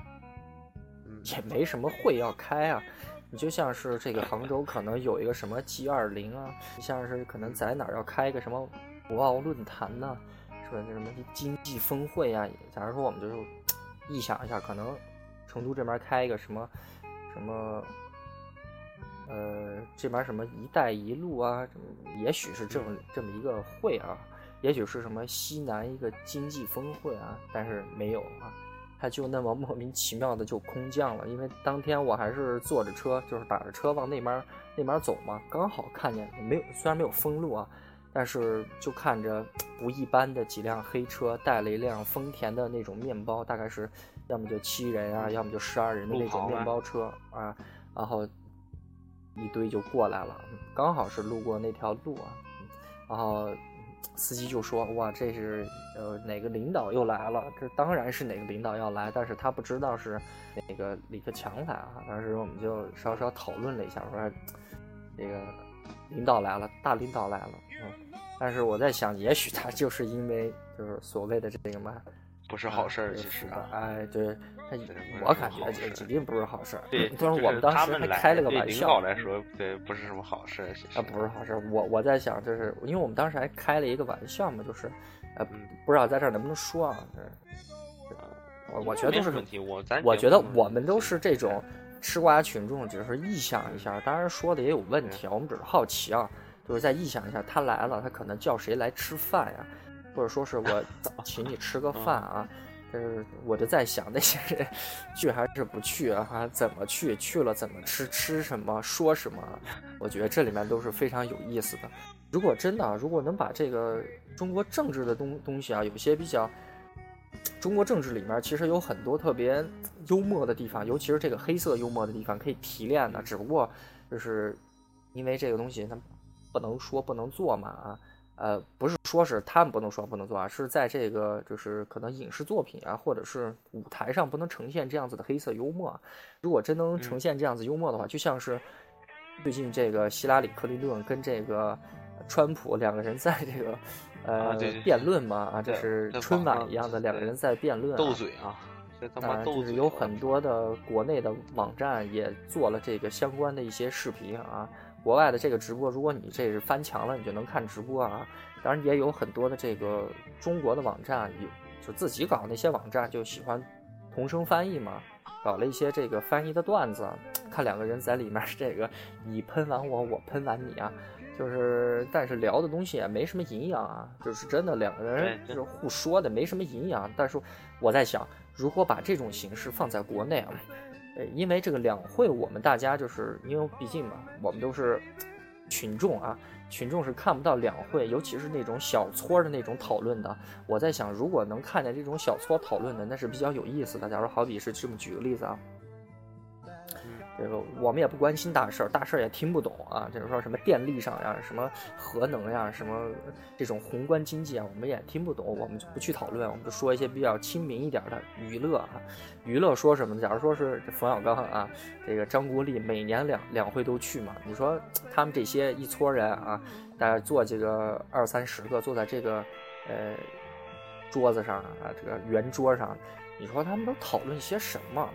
也没什么会要开啊。你就像是这个杭州可能有一个什么 G 二零啊，你像是可能在哪儿要开一个什么博鳌论坛呢，是吧？那什么经济峰会啊？假如说我们就是 臆想一下，可能成都这边开一个什么什么，呃，这边什么一带一路啊，也许是这么这么一个会啊，也许是什么西南一个经济峰会啊，但是没有啊。他就那么莫名其妙的就空降了，因为当天我还是坐着车，就是打着车往那边那边走嘛，刚好看见没有，虽然没有封路啊，但是就看着不一般的几辆黑车带了一辆丰田的那种面包，大概是要么就七人啊，要么就十二人的那种面包车啊，然后一堆就过来了，刚好是路过那条路啊，然后。司机就说：“哇，这是呃哪个领导又来了？这当然是哪个领导要来，但是他不知道是哪个李克强来啊。当时我们就稍稍讨论了一下，说这个领导来了，大领导来了。嗯，但是我在想，也许他就是因为就是所谓的这个嘛。”不是好事儿，其实啊，哎，对，他，我感觉这肯定不是好事儿。对，就是我们当时还开了个玩笑。来说，对，不是什么好事儿。啊，不是好事儿。我我在想，就是因为我们当时还开了一个玩笑嘛，就是，呃，不知道在这儿能不能说啊？我我觉得都是问题。我咱我觉得我们都是这种吃瓜群众，只是臆想一下，当然说的也有问题啊。我们只是好奇啊，就是在臆想一下，他来了，他可能叫谁来吃饭呀？或者说是我 请你吃个饭啊，但是我就在想那些人去还是不去啊？怎么去？去了怎么吃？吃什么？说什么？我觉得这里面都是非常有意思的。如果真的，如果能把这个中国政治的东东西啊，有些比较，中国政治里面其实有很多特别幽默的地方，尤其是这个黑色幽默的地方可以提炼的。只不过就是因为这个东西它不能说不能做嘛啊。呃，不是说是他们不能说不能做啊，是在这个就是可能影视作品啊，或者是舞台上不能呈现这样子的黑色幽默。如果真能呈现这样子幽默的话，就像是最近这个希拉里·克林顿跟这个川普两个人在这个呃辩论嘛啊，这是春晚一样的两个人在辩论斗嘴啊。当然，就是有很多的国内的网站也做了这个相关的一些视频啊。国外的这个直播，如果你这是翻墙了，你就能看直播啊。当然也有很多的这个中国的网站，有就自己搞那些网站，就喜欢同声翻译嘛，搞了一些这个翻译的段子，看两个人在里面这个你喷完我，我喷完你啊，就是但是聊的东西也没什么营养啊，就是真的两个人就是互说的没什么营养。但是我在想，如果把这种形式放在国内啊。因为这个两会，我们大家就是因为毕竟嘛，我们都是群众啊，群众是看不到两会，尤其是那种小撮的那种讨论的。我在想，如果能看见这种小撮讨论的，那是比较有意思的。假如好比是这么举个例子啊。这个我们也不关心大事儿，大事儿也听不懂啊。就是说什么电力上呀，什么核能呀，什么这种宏观经济啊，我们也听不懂，我们就不去讨论，我们就说一些比较亲民一点的娱乐啊。娱乐说什么呢？假如说是冯小刚啊，这个张国立每年两两会都去嘛。你说他们这些一撮人啊，大家坐这个二三十个，坐在这个呃桌子上啊，这个圆桌上。你说他们都讨论些什么？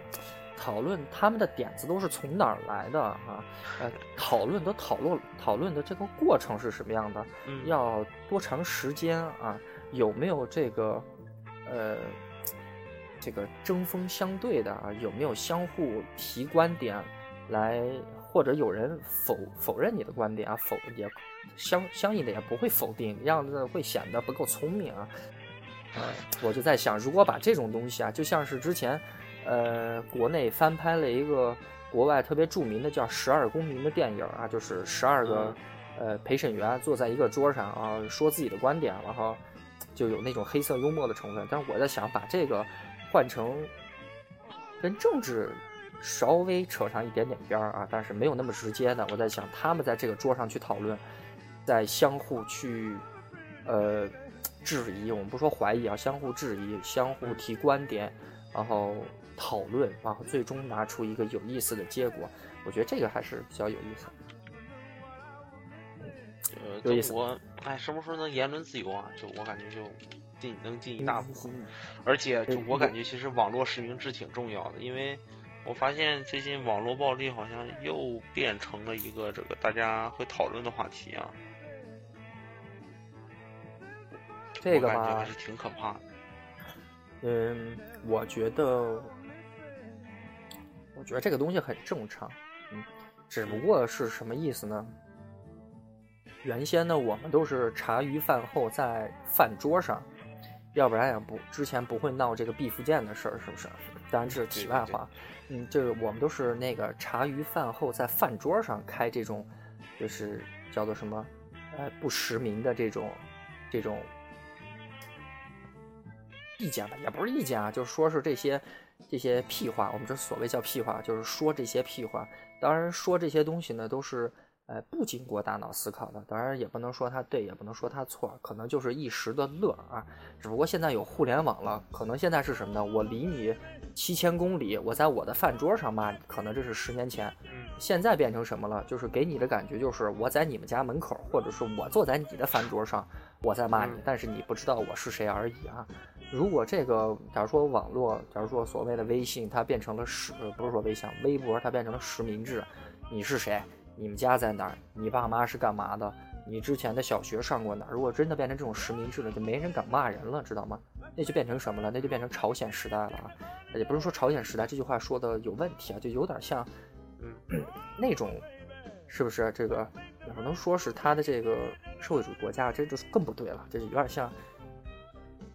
讨论他们的点子都是从哪儿来的啊？呃，讨论的讨论讨论的这个过程是什么样的？嗯要多长时间啊？有没有这个呃这个针锋相对的啊？有没有相互提观点来？或者有人否否认你的观点啊？否也相相应的也不会否定，这样子会显得不够聪明啊。呃，我就在想，如果把这种东西啊，就像是之前。呃，国内翻拍了一个国外特别著名的叫《十二公民》的电影啊，就是十二个呃陪审员坐在一个桌上啊，说自己的观点，然后就有那种黑色幽默的成分。但是我在想，把这个换成跟政治稍微扯上一点点边儿啊，但是没有那么直接的。我在想，他们在这个桌上去讨论，在相互去呃质疑，我们不说怀疑啊，相互质疑，相互提观点，然后。讨论，然后最终拿出一个有意思的结果，我觉得这个还是比较有意思。呃，有意思。我哎，什么时候能言论自由啊？就我感觉就进能进一大步。而且就我感觉，其实网络实名制挺重要的，因为我发现最近网络暴力好像又变成了一个这个大家会讨论的话题啊。这个吧，还是挺可怕的。嗯，我觉得。我觉得这个东西很正常，嗯，只不过是什么意思呢？原先呢，我们都是茶余饭后在饭桌上，要不然也不之前不会闹这个毕福剑的事儿，是不是？当然这是题外话，嗯，就是我们都是那个茶余饭后在饭桌上开这种，就是叫做什么，呃，不实名的这种这种意见吧，也不是意见啊，就说是这些。这些屁话，我们这所谓叫屁话，就是说这些屁话。当然，说这些东西呢，都是呃不经过大脑思考的。当然，也不能说它对，也不能说它错，可能就是一时的乐啊。只不过现在有互联网了，可能现在是什么呢？我离你七千公里，我在我的饭桌上骂你，可能这是十年前。现在变成什么了？就是给你的感觉就是我在你们家门口，或者是我坐在你的饭桌上，我在骂你，但是你不知道我是谁而已啊。如果这个，假如说网络，假如说所谓的微信，它变成了实，不是说微信，微博它变成了实名制，你是谁？你们家在哪儿？你爸妈是干嘛的？你之前的小学上过哪儿？如果真的变成这种实名制了，就没人敢骂人了，知道吗？那就变成什么了？那就变成朝鲜时代了啊！也不是说朝鲜时代这句话说的有问题啊，就有点像，嗯，那种，是不是？这个也不能说是他的这个社会主义国家，这就是更不对了，这就有点像，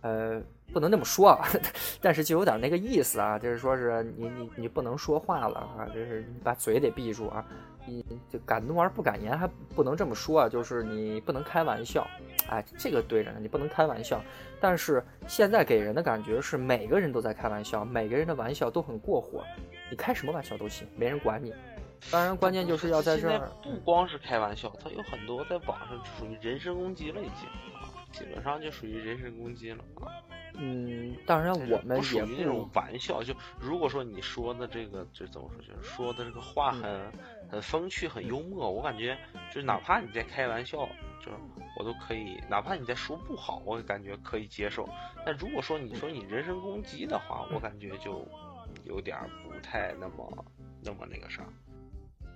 呃。不能那么说啊，但是就有点那个意思啊，就是说是你你你不能说话了啊，就是你把嘴得闭住啊，你就敢怒而不敢言，还不能这么说啊，就是你不能开玩笑，哎，这个对着呢，你不能开玩笑。但是现在给人的感觉是每个人都在开玩笑，每个人的玩笑都很过火，你开什么玩笑都行，没人管你。当然，关键就是要在这儿，不光是开玩笑，它有很多在网上属于人身攻击了，已经，基本上就属于人身攻击了啊。嗯，当然我们也不那种玩笑。就如果说你说的这个，就怎么说，就是说的这个话很很风趣、很幽默，我感觉就是哪怕你在开玩笑，就是我都可以；哪怕你在说不好，我感觉可以接受。但如果说你说你人身攻击的话，我感觉就有点不太那么那么那个啥。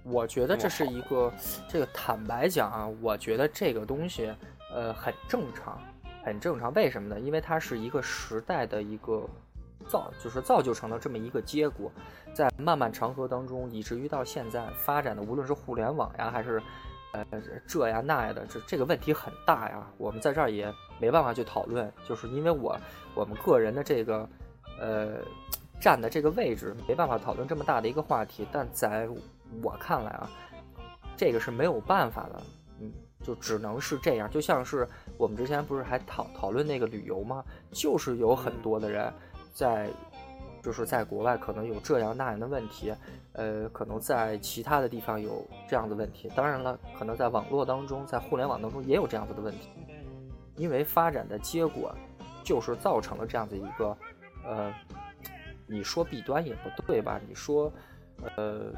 我觉得这是一个，这个坦白讲啊，我觉得这个东西呃很正常。很正常，为什么呢？因为它是一个时代的一个造，就是造就成了这么一个结果，在漫漫长河当中，以至于到现在发展的，无论是互联网呀，还是呃这呀那呀的，这这个问题很大呀。我们在这儿也没办法去讨论，就是因为我我们个人的这个呃站的这个位置，没办法讨论这么大的一个话题。但在我看来啊，这个是没有办法的，嗯。就只能是这样，就像是我们之前不是还讨讨论那个旅游吗？就是有很多的人在，就是在国外可能有这样那样的问题，呃，可能在其他的地方有这样的问题。当然了，可能在网络当中，在互联网当中也有这样子的问题，因为发展的结果就是造成了这样的一个，呃，你说弊端也不对吧？你说，呃，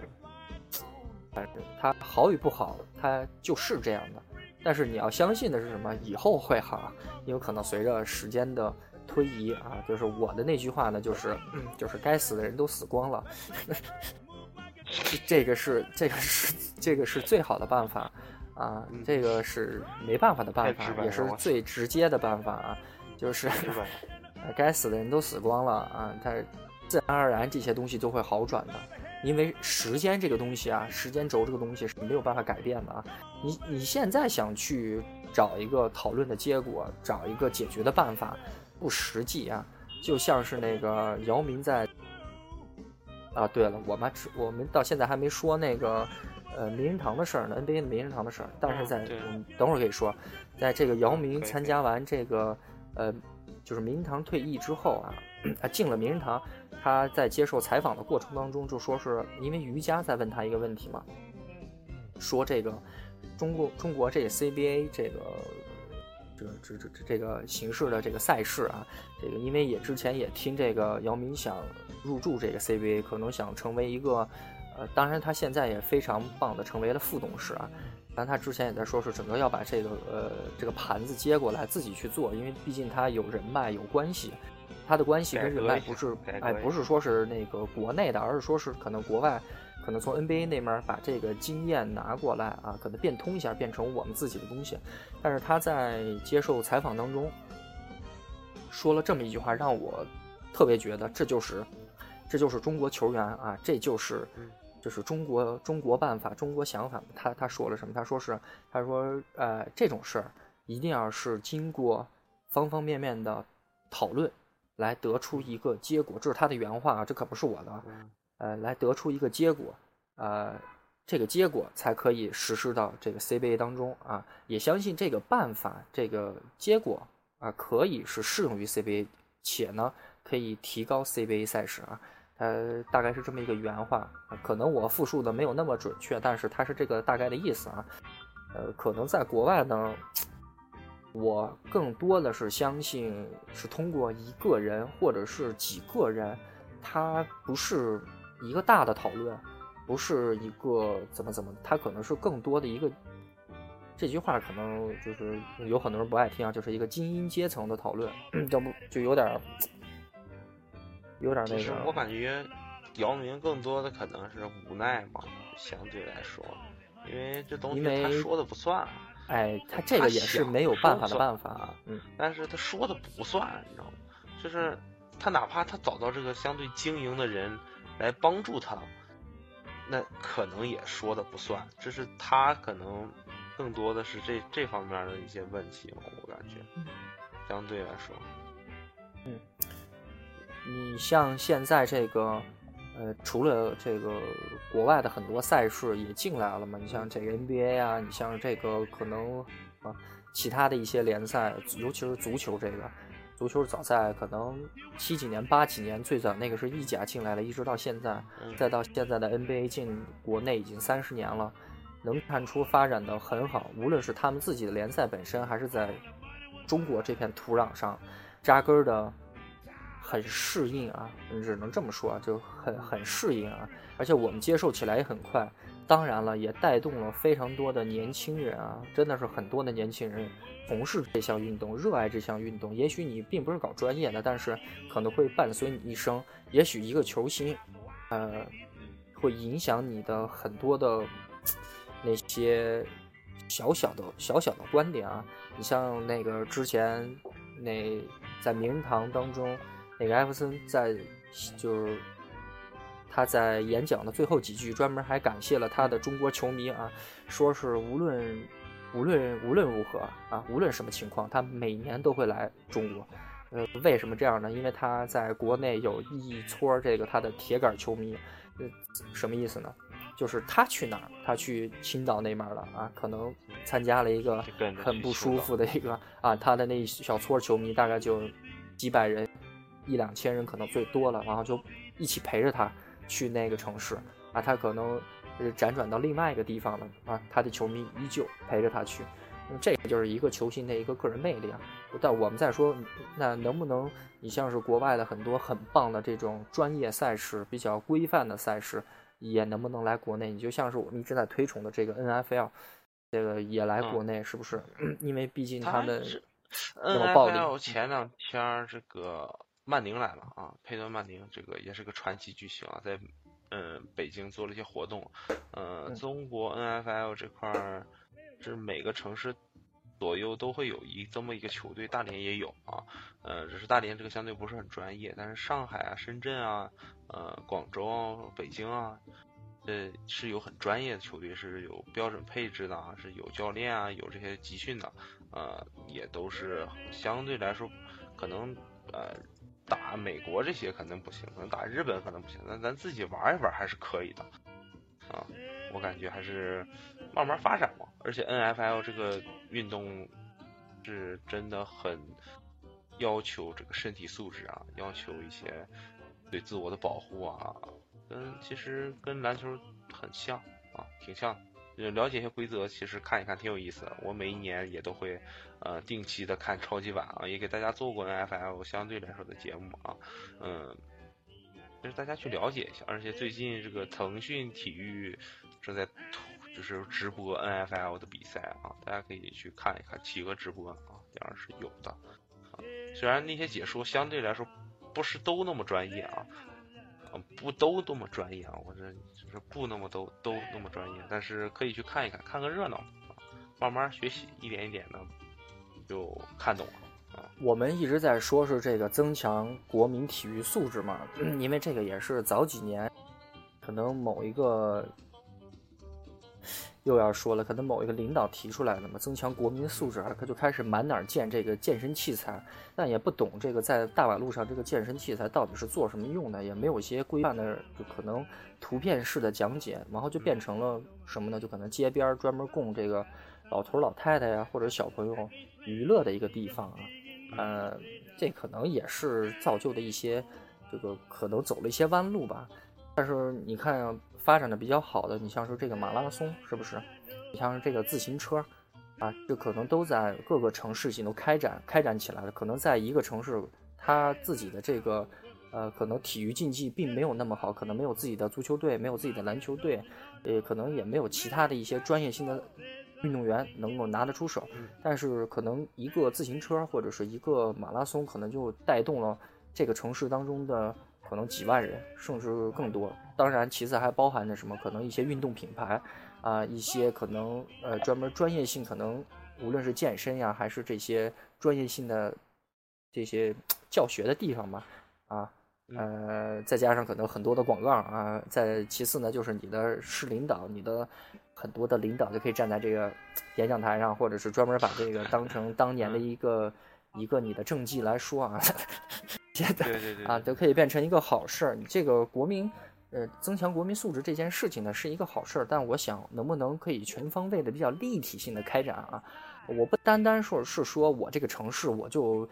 反正它好与不好，它就是这样的。但是你要相信的是什么？以后会好，因为可能随着时间的推移啊，就是我的那句话呢，就是就是该死的人都死光了，这个是这个是这个是最好的办法啊，这个是没办法的办法，也是最直接的办法啊，就是 该死的人都死光了啊，他自然而然这些东西都会好转的。因为时间这个东西啊，时间轴这个东西是没有办法改变的啊。你你现在想去找一个讨论的结果，找一个解决的办法，不实际啊。就像是那个姚明在啊，对了，我们我们到现在还没说那个呃名人堂的事儿呢，NBA 的名人堂的事儿。但是在嗯，等会儿可以说，在这个姚明参加完这个呃就是名人堂退役之后啊，他进了名人堂。他在接受采访的过程当中就说，是因为瑜伽在问他一个问题嘛，说这个中国中国这个 CBA 这个这这这这个形式的这个赛事啊，这个因为也之前也听这个姚明想入驻这个 CBA，可能想成为一个呃，当然他现在也非常棒的成为了副董事啊，但他之前也在说是整个要把这个呃这个盘子接过来自己去做，因为毕竟他有人脉有关系。他的关系跟人脉不是，哎，不是说是那个国内的，而是说是可能国外，可能从 NBA 那边把这个经验拿过来啊，可能变通一下，变成我们自己的东西。但是他在接受采访当中说了这么一句话，让我特别觉得这就是，这就是中国球员啊，这就是，就是中国中国办法，中国想法。他他说了什么？他说是，他说呃，这种事儿一定要是经过方方面面的讨论。来得出一个结果，这是他的原话啊，这可不是我的。呃，来得出一个结果，呃，这个结果才可以实施到这个 CBA 当中啊。也相信这个办法，这个结果啊，可以是适用于 CBA，且呢，可以提高 CBA 赛事啊。呃，大概是这么一个原话，可能我复述的没有那么准确，但是它是这个大概的意思啊。呃，可能在国外呢。我更多的是相信是通过一个人或者是几个人，他不是一个大的讨论，不是一个怎么怎么，他可能是更多的一个。这句话可能就是有很多人不爱听啊，就是一个精英阶层的讨论，要 不就有点有点那个。我感觉姚明 更多的可能是无奈吧，相对来说，因为这东西他说的不算。哎，他这个也是没有办法的办法啊，嗯，但是他说的不算，你知道吗？就是他哪怕他找到这个相对经营的人来帮助他，那可能也说的不算，这是他可能更多的是这这方面的一些问题嘛，我感觉，相对来说，嗯，你像现在这个。呃，除了这个国外的很多赛事也进来了嘛，你像这个 NBA 啊，你像这个可能啊，其他的一些联赛，尤其是足球这个，足球早在可能七几年、八几年最早那个是意甲进来了，一直到现在，再到现在的 NBA 进国内已经三十年了，能看出发展的很好，无论是他们自己的联赛本身，还是在中国这片土壤上扎根的。很适应啊，只能这么说啊，就很很适应啊，而且我们接受起来也很快。当然了，也带动了非常多的年轻人啊，真的是很多的年轻人从事这项运动，热爱这项运动。也许你并不是搞专业的，但是可能会伴随你一生。也许一个球星，呃，会影响你的很多的那些小小的小小的观点啊。你像那个之前那在名人堂当中。那个艾弗森在，就是他在演讲的最后几句，专门还感谢了他的中国球迷啊，说是无论无论无论如何啊，无论什么情况，他每年都会来中国。呃，为什么这样呢？因为他在国内有一撮这个他的铁杆球迷。呃，什么意思呢？就是他去哪儿，他去青岛那面了啊，可能参加了一个很不舒服的一个啊，他的那一小撮球迷大概就几百人。一两千人可能最多了，然后就一起陪着他去那个城市啊，他可能辗转到另外一个地方了啊，他的球迷依旧陪着他去，那这个就是一个球星的一个个人魅力啊。但我们再说，那能不能你像是国外的很多很棒的这种专业赛事、比较规范的赛事，也能不能来国内？你就像是我们一直在推崇的这个 NFL，这个也来国内是不是？因为毕竟他们。那么暴力。NFL 前两天这个曼宁来了啊，佩顿曼宁这个也是个传奇巨星啊，在嗯北京做了一些活动。呃，中国 NFL 这块儿是每个城市左右都会有一这么一个球队，大连也有啊。呃，只是大连这个相对不是很专业，但是上海啊、深圳啊、呃广州啊、北京啊。这是有很专业的球队，是有标准配置的啊，是有教练啊，有这些集训的，呃，也都是相对来说，可能呃打美国这些肯定不行，可能打日本可能不行，但咱自己玩一玩还是可以的，啊，我感觉还是慢慢发展嘛。而且 N F L 这个运动是真的很要求这个身体素质啊，要求一些对自我的保护啊。跟其实跟篮球很像啊，挺像。了解一些规则，其实看一看挺有意思的。我每一年也都会呃定期的看超级碗啊，也给大家做过 N F L 相对来说的节目啊，嗯，就是大家去了解一下。而且最近这个腾讯体育正在就是直播 N F L 的比赛啊，大家可以去看一看企鹅直播啊，当然是有的。虽然那些解说相对来说不是都那么专业啊。不都那么专业啊？我这不那么都都那么专业，但是可以去看一看，看个热闹，慢慢学习，一点一点的就看懂了啊。我们一直在说是这个增强国民体育素质嘛，因为这个也是早几年可能某一个。又要说了，可能某一个领导提出来了嘛，增强国民素质啊，他就开始满哪儿建这个健身器材，但也不懂这个在大马路上这个健身器材到底是做什么用的，也没有一些规范的，就可能图片式的讲解，然后就变成了什么呢？就可能街边专门供这个老头老太太呀或者小朋友娱乐的一个地方啊，呃，这可能也是造就的一些这个可能走了一些弯路吧，但是你看。发展的比较好的，你像是这个马拉松，是不是？你像是这个自行车，啊，这可能都在各个城市性都开展开展起来了。可能在一个城市，他自己的这个，呃，可能体育竞技并没有那么好，可能没有自己的足球队，没有自己的篮球队，呃，可能也没有其他的一些专业性的运动员能够拿得出手。但是可能一个自行车或者是一个马拉松，可能就带动了这个城市当中的。可能几万人，甚至更多。当然，其次还包含着什么？可能一些运动品牌，啊，一些可能呃专门专业性，可能无论是健身呀，还是这些专业性的这些教学的地方吧，啊，呃，再加上可能很多的广告啊。再其次呢，就是你的市领导，你的很多的领导就可以站在这个演讲台上，或者是专门把这个当成当年的一个一个你的政绩来说啊。对对对啊，都可以变成一个好事儿。你这个国民，呃，增强国民素质这件事情呢，是一个好事儿。但我想，能不能可以全方位的、比较立体性的开展啊？我不单单说是说我这个城市，我就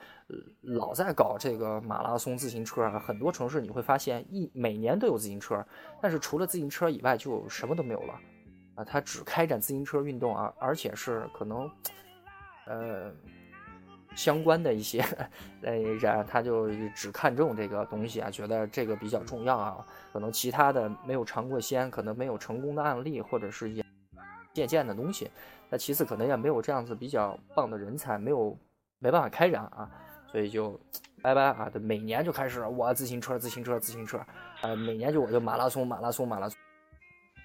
老在搞这个马拉松自行车啊。很多城市你会发现，一每年都有自行车，但是除了自行车以外，就什么都没有了啊。它只开展自行车运动啊，而且是可能，呃。相关的一些呃人，他就只看重这个东西啊，觉得这个比较重要啊。可能其他的没有尝过鲜，可能没有成功的案例，或者是一些借鉴的东西。那其次可能也没有这样子比较棒的人才，没有没办法开展啊，所以就拜拜啊。每年就开始我自行车，自行车，自行车，呃，每年就我就马拉松，马拉松，马拉松。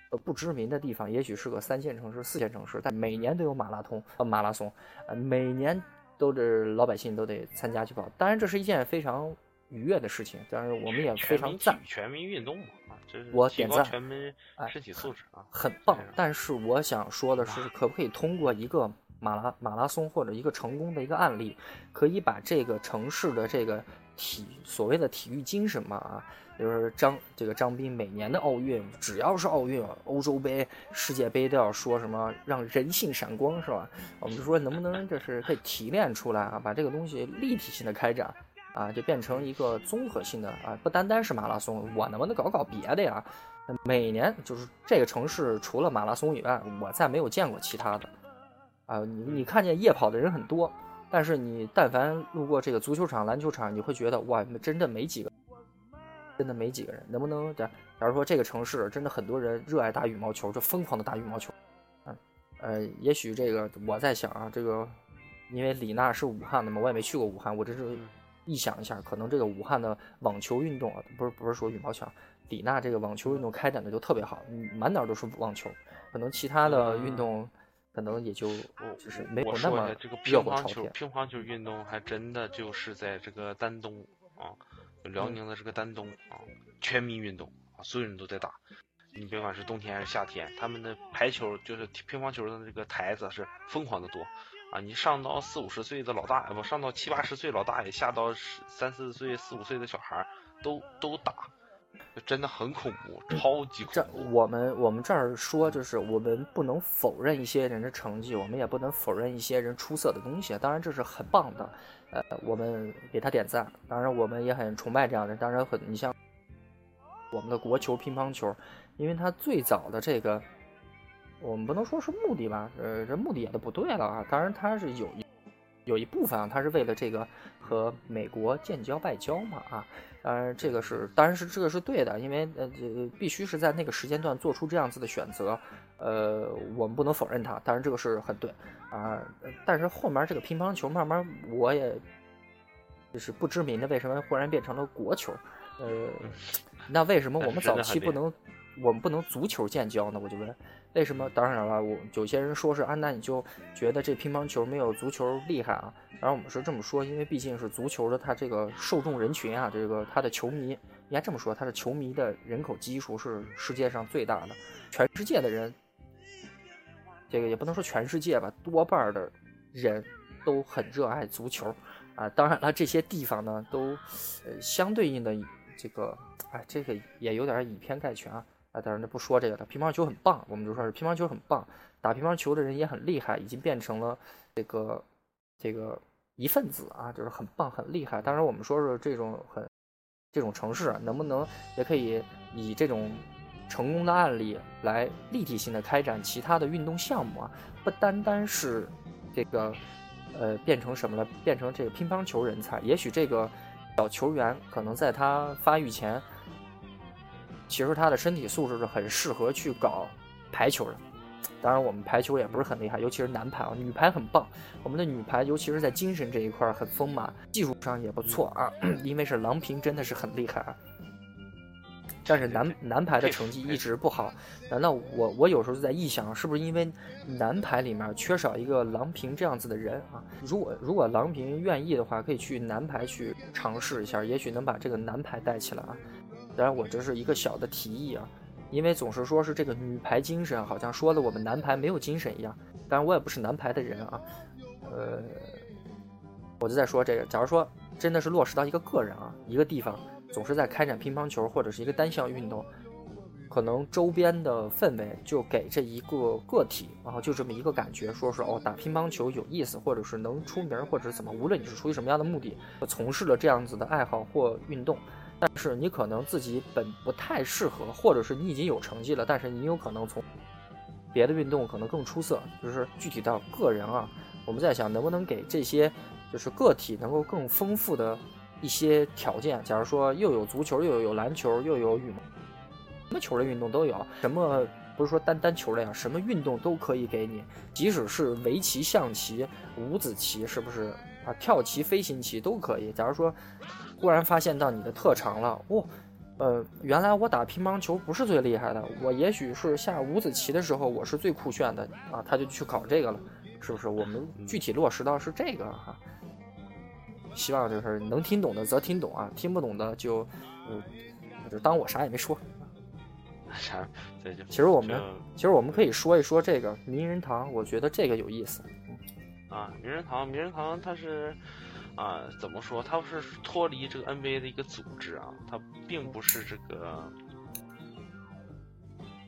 呃，不知名的地方，也许是个三线城市、四线城市，但每年都有马拉松，呃，马拉松，呃，每年。都是老百姓都得参加去跑，当然这是一件非常愉悦的事情，当然我们也非常赞全民运动嘛啊，这是我点赞全民身体素质啊，很棒。但是我想说的是，可不可以通过一个马拉马拉松或者一个成功的一个案例，可以把这个城市的这个体所谓的体育精神嘛啊？就是张这个张斌每年的奥运，只要是奥运、欧洲杯、世界杯都要说什么让人性闪光，是吧？我们就说能不能就是可以提炼出来啊，把这个东西立体性的开展啊，就变成一个综合性的啊，不单单是马拉松，我能不能搞搞别的呀？每年就是这个城市除了马拉松以外，我再没有见过其他的啊。你你看见夜跑的人很多，但是你但凡路过这个足球场、篮球场，你会觉得哇，真的没几个。真的没几个人，能不能？假假如说这个城市真的很多人热爱打羽毛球，就疯狂的打羽毛球。嗯，呃，也许这个我在想啊，这个因为李娜是武汉的嘛，我也没去过武汉，我这是臆想一下，可能这个武汉的网球运动啊，不是不是说羽毛球，李娜这个网球运动开展的就特别好，满哪都是网球，可能其他的运动可能也就就是没有那么这个乒乓球，乒乓球运动还真的就是在这个丹东啊，辽宁的这个丹东啊，全民运动啊，所有人都在打。你别管是冬天还是夏天，他们的排球就是乒乓球的这个台子是疯狂的多啊！你上到四五十岁的老大，不上到七八十岁老大爷，下到十三四岁、四五岁的小孩都都打，真的很恐怖，超级恐怖。这我们我们这儿说，就是我们不能否认一些人的成绩，我们也不能否认一些人出色的东西。当然这是很棒的，呃，我们给他点赞。当然我们也很崇拜这样的。当然很，你像我们的国球乒乓球。因为他最早的这个，我们不能说是目的吧，呃，这目的也都不对了啊。当然，他是有一有一部分啊，它是为了这个和美国建交外交嘛啊。当然，这个是当然是这个是对的，因为呃，必须是在那个时间段做出这样子的选择，呃，我们不能否认它。当然，这个是很对啊。但是后面这个乒乓球慢慢，我也就是不知名的为什么忽然变成了国球，呃，那为什么我们早期不能？我们不能足球建交呢？我就问，为什么？当然了，我有些人说是啊，那你就觉得这乒乓球没有足球厉害啊？当然我们是这么说，因为毕竟是足球的，它这个受众人群啊，这个它的球迷应该这么说，它的球迷的人口基数是世界上最大的，全世界的人，这个也不能说全世界吧，多半的人都很热爱足球啊。当然了，这些地方呢，都呃相对应的这个，哎，这个也有点以偏概全啊。当然就不说这个了。乒乓球很棒，我们就说是乒乓球很棒，打乒乓球的人也很厉害，已经变成了这个这个一份子啊，就是很棒很厉害。当然，我们说是这种很这种城市，能不能也可以以这种成功的案例来立体性的开展其他的运动项目啊？不单单是这个呃变成什么了，变成这个乒乓球人才，也许这个小球员可能在他发育前。其实他的身体素质是很适合去搞排球的，当然我们排球也不是很厉害，尤其是男排啊，女排很棒。我们的女排，尤其是在精神这一块很丰满，技术上也不错啊。因为是郎平真的是很厉害啊，但是男男排的成绩一直不好。难道我我有时候就在臆想，是不是因为男排里面缺少一个郎平这样子的人啊？如果如果郎平愿意的话，可以去男排去尝试一下，也许能把这个男排带起来啊。当然，我这是一个小的提议啊，因为总是说是这个女排精神，好像说的我们男排没有精神一样。当然，我也不是男排的人啊，呃，我就在说这个。假如说真的是落实到一个个人啊，一个地方总是在开展乒乓球或者是一个单项运动，可能周边的氛围就给这一个个体，然后就这么一个感觉，说是哦，打乒乓球有意思，或者是能出名，或者是怎么，无论你是出于什么样的目的，从事了这样子的爱好或运动。但是你可能自己本不太适合，或者是你已经有成绩了，但是你有可能从别的运动可能更出色。就是具体到个人啊，我们在想能不能给这些就是个体能够更丰富的一些条件。假如说又有足球，又有篮球，又有羽毛，什么球类运动都有。什么不是说单单球类啊，什么运动都可以给你，即使是围棋、象棋、五子棋，是不是啊？跳棋、飞行棋都可以。假如说。忽然发现到你的特长了，哦，呃，原来我打乒乓球不是最厉害的，我也许是下五子棋的时候我是最酷炫的啊，他就去搞这个了，是不是？我们具体落实到是这个哈，希望就是能听懂的则听懂啊，听不懂的就，嗯，就当我啥也没说。啥？其实我们其实我们可以说一说这个名人堂，我觉得这个有意思。啊，名人堂，名人堂，它是。啊，怎么说？它是脱离这个 NBA 的一个组织啊，它并不是这个，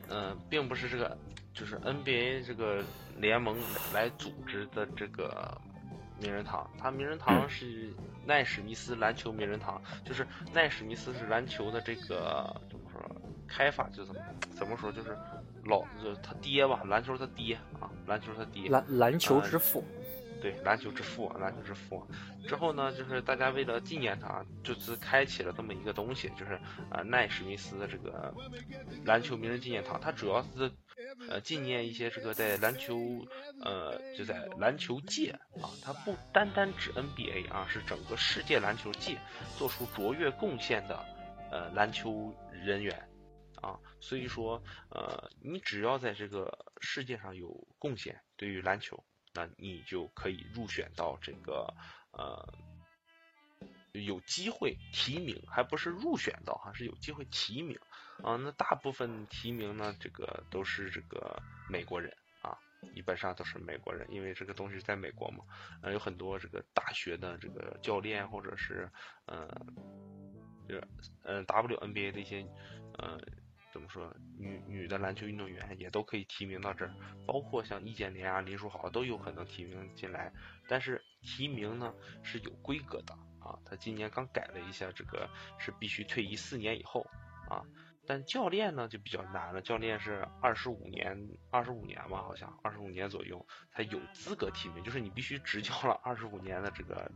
嗯，并不是这个，就是 NBA 这个联盟来组织的这个名人堂。它名人堂是奈史密斯篮球名人堂，就是奈史密斯是篮球的这个怎么说？开发就怎么怎么说？就是老就他爹吧，篮球他爹啊，篮球他爹，篮篮球之父。对篮球之父，篮球之父，之后呢，就是大家为了纪念他，就是开启了这么一个东西，就是呃奈史密斯的这个篮球名人纪念堂。它主要是呃，纪念一些这个在篮球，呃，就在篮球界啊，它不单单指 NBA 啊，是整个世界篮球界做出卓越贡献的呃篮球人员啊。所以说，呃，你只要在这个世界上有贡献，对于篮球，那你就可以入选到这个呃。有机会提名，还不是入选到哈，是有机会提名啊。那大部分提名呢，这个都是这个美国人啊，基本上都是美国人，因为这个东西在美国嘛，呃，有很多这个大学的这个教练或者是呃，是嗯 WNBA 的一些呃，怎么说女女的篮球运动员也都可以提名到这儿，包括像易建联啊、林书豪都有可能提名进来，但是提名呢是有规格的。啊，他今年刚改了一下，这个是必须退役四年以后啊。但教练呢就比较难了，教练是二十五年，二十五年吧，好像二十五年左右才有资格提名，就是你必须执教了二十五年的这个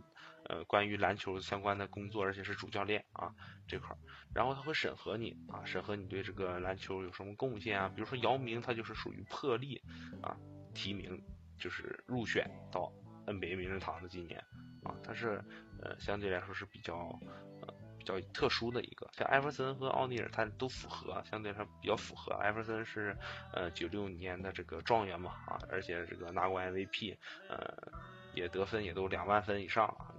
呃关于篮球相关的工作，而且是主教练啊这块儿，然后他会审核你啊，审核你对这个篮球有什么贡献啊。比如说姚明，他就是属于破例啊提名，就是入选到 NBA 名人堂的今年啊，他是。呃，相对来说是比较呃比较特殊的一个，像艾弗森和奥尼尔，他都符合，相对来说比较符合。艾弗森是呃九六年的这个状元嘛啊，而且这个拿过 MVP，呃也得分也都两万分以上啊，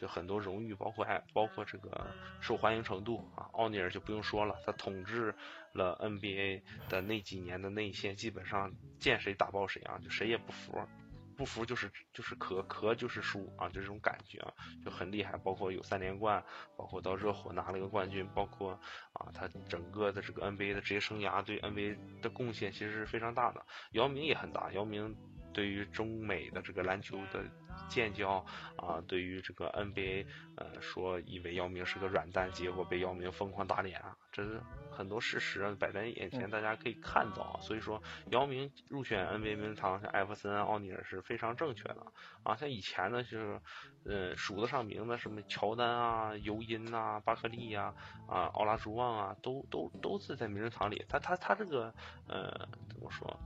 就很多荣誉，包括还包括这个受欢迎程度啊。奥尼尔就不用说了，他统治了 NBA 的那几年的内线，基本上见谁打爆谁啊，就谁也不服。不服就是就是咳咳就是输啊，就这种感觉啊，就很厉害。包括有三连冠，包括到热火拿了个冠军，包括啊他整个的这个 NBA 的职业生涯对 NBA 的贡献其实是非常大的。姚明也很大，姚明对于中美的这个篮球的建交啊，对于这个 NBA 呃说以为姚明是个软蛋，结果被姚明疯狂打脸啊，这是。很多事实啊摆在眼前，大家可以看到啊。所以说，姚明入选 NBA 名人堂，像艾弗森、奥尼尔是非常正确的啊。像以前呢，就是，呃，数得上名的什么乔丹啊、尤因呐、巴克利呀、啊奥拉朱旺啊，都都都是在名人堂里。他他他这个，呃，怎么说？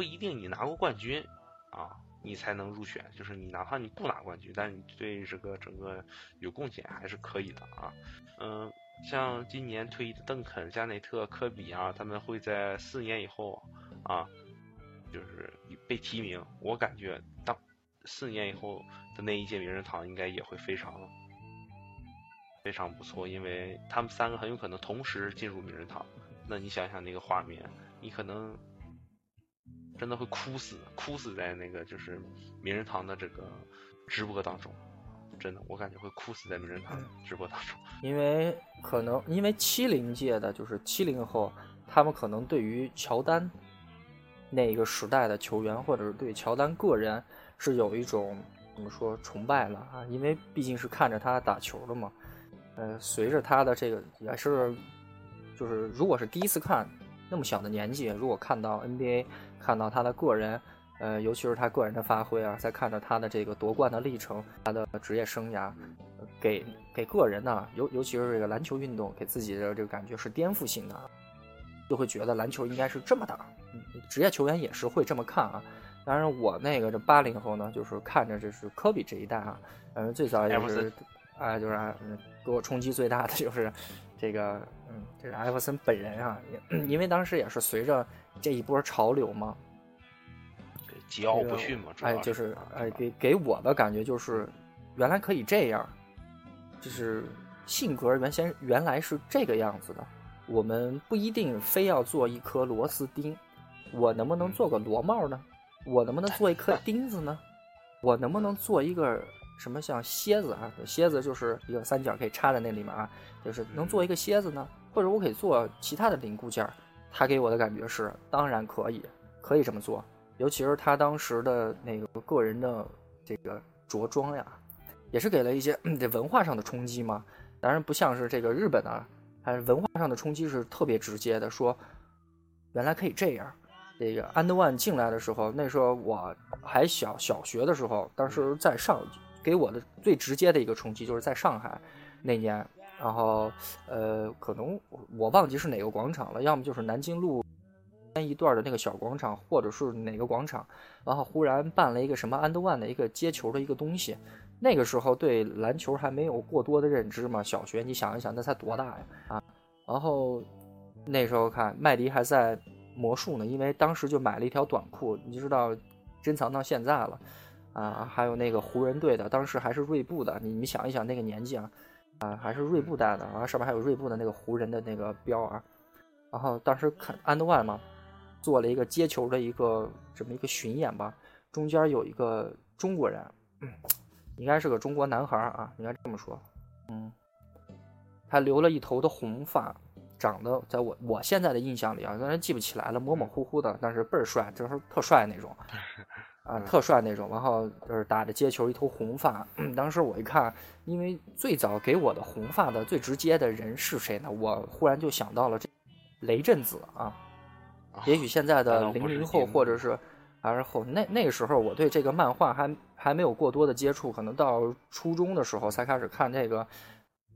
不一定你拿过冠军啊，你才能入选。就是你哪怕你不拿冠军，但你对这个整个有贡献还是可以的啊。嗯。像今年退役的邓肯、加内特、科比啊，他们会在四年以后啊，就是被提名。我感觉当四年以后的那一届名人堂应该也会非常非常不错，因为他们三个很有可能同时进入名人堂。那你想想那个画面，你可能真的会哭死，哭死在那个就是名人堂的这个直播当中。真的，我感觉会哭死在名人堂直播当中，因为可能因为七零届的，就是七零后，他们可能对于乔丹那个时代的球员，或者是对乔丹个人是有一种怎么说崇拜了啊？因为毕竟是看着他打球的嘛。呃，随着他的这个也是，就是如果是第一次看那么小的年纪，如果看到 NBA，看到他的个人。呃，尤其是他个人的发挥啊，再看着他的这个夺冠的历程，他的职业生涯，给给个人呢，尤尤其是这个篮球运动，给自己的这个感觉是颠覆性的，就会觉得篮球应该是这么打，职业球员也是会这么看啊。当然，我那个这八零后呢，就是看着这是科比这一代啊，嗯，最早也是，啊，就是给我冲击最大的就是这个，嗯，这是艾弗森本人啊，因为当时也是随着这一波潮流嘛。桀骜不驯嘛，哎，就是哎，给给我的感觉就是，原来可以这样，就是性格原先原来是这个样子的。我们不一定非要做一颗螺丝钉，我能不能做个螺帽呢？我能不能做一颗 钉子呢？我能不能做一个什么像蝎子啊？蝎子就是一个三角可以插在那里面啊，就是能做一个蝎子呢？或者我可以做其他的零部件？他给我的感觉是，当然可以，可以这么做。尤其是他当时的那个个人的这个着装呀，也是给了一些 这文化上的冲击嘛。当然不像是这个日本啊，还是文化上的冲击是特别直接的。说原来可以这样。这个安德万进来的时候，那时候我还小，小学的时候，当时在上，给我的最直接的一个冲击就是在上海那年，然后呃，可能我忘记是哪个广场了，要么就是南京路。一段的那个小广场，或者是哪个广场，然后忽然办了一个什么 and one 的一个接球的一个东西。那个时候对篮球还没有过多的认知嘛，小学你想一想，那才多大呀啊！然后那时候看麦迪还在魔术呢，因为当时就买了一条短裤，你知道珍藏到现在了啊。还有那个湖人队的，当时还是锐步的，你你想一想那个年纪啊啊，还是锐步带的啊，上面还有锐步的那个湖人的那个标啊。然后当时看 and one 嘛，做了一个接球的一个这么一个巡演吧，中间有一个中国人。应该是个中国男孩啊，应该这么说。嗯，他留了一头的红发，长得在我我现在的印象里啊，当然记不起来了，模模糊糊的，但是倍儿帅，就是特帅那种，啊，特帅那种。然后就是打着接球，一头红发。当时我一看，因为最早给我的红发的最直接的人是谁呢？我忽然就想到了这雷震子啊。也许现在的零零后或者是。而后那那个时候，我对这个漫画还还没有过多的接触，可能到初中的时候才开始看这个。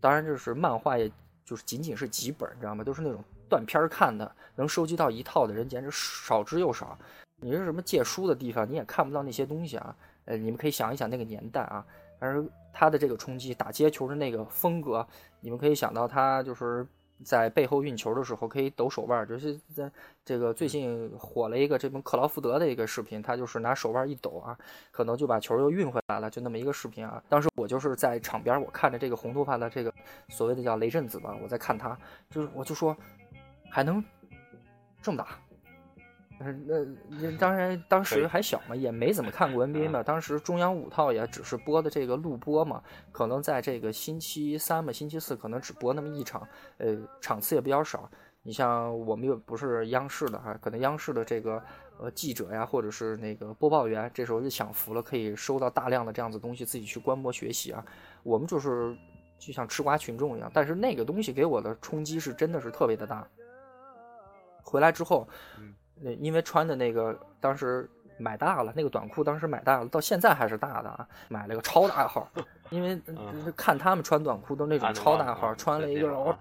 当然，就是漫画，也就是仅仅是几本，你知道吗？都是那种断片看的，能收集到一套的人简直少之又少。你是什么借书的地方，你也看不到那些东西啊。呃，你们可以想一想那个年代啊，而他的这个冲击，打接球的那个风格，你们可以想到他就是。在背后运球的时候可以抖手腕，就是在这个最近火了一个这本克劳福德的一个视频，他就是拿手腕一抖啊，可能就把球又运回来了，就那么一个视频啊。当时我就是在场边，我看着这个红头发的这个所谓的叫雷震子吧，我在看他，就是我就说还能这么打。那那当然，当时还小嘛，也没怎么看过 NBA 嘛。当时中央五套也只是播的这个录播嘛，可能在这个星期三嘛、星期四可能只播那么一场，呃，场次也比较少。你像我们又不是央视的哈，可能央视的这个呃记者呀，或者是那个播报员，这时候就享福了，可以收到大量的这样子东西，自己去观摩学习啊。我们就是就像吃瓜群众一样，但是那个东西给我的冲击是真的是特别的大。回来之后。那因为穿的那个当时买大了，那个短裤当时买大了，到现在还是大的啊，买了个超大号。因为看他们穿短裤都那种超大号，穿了一个，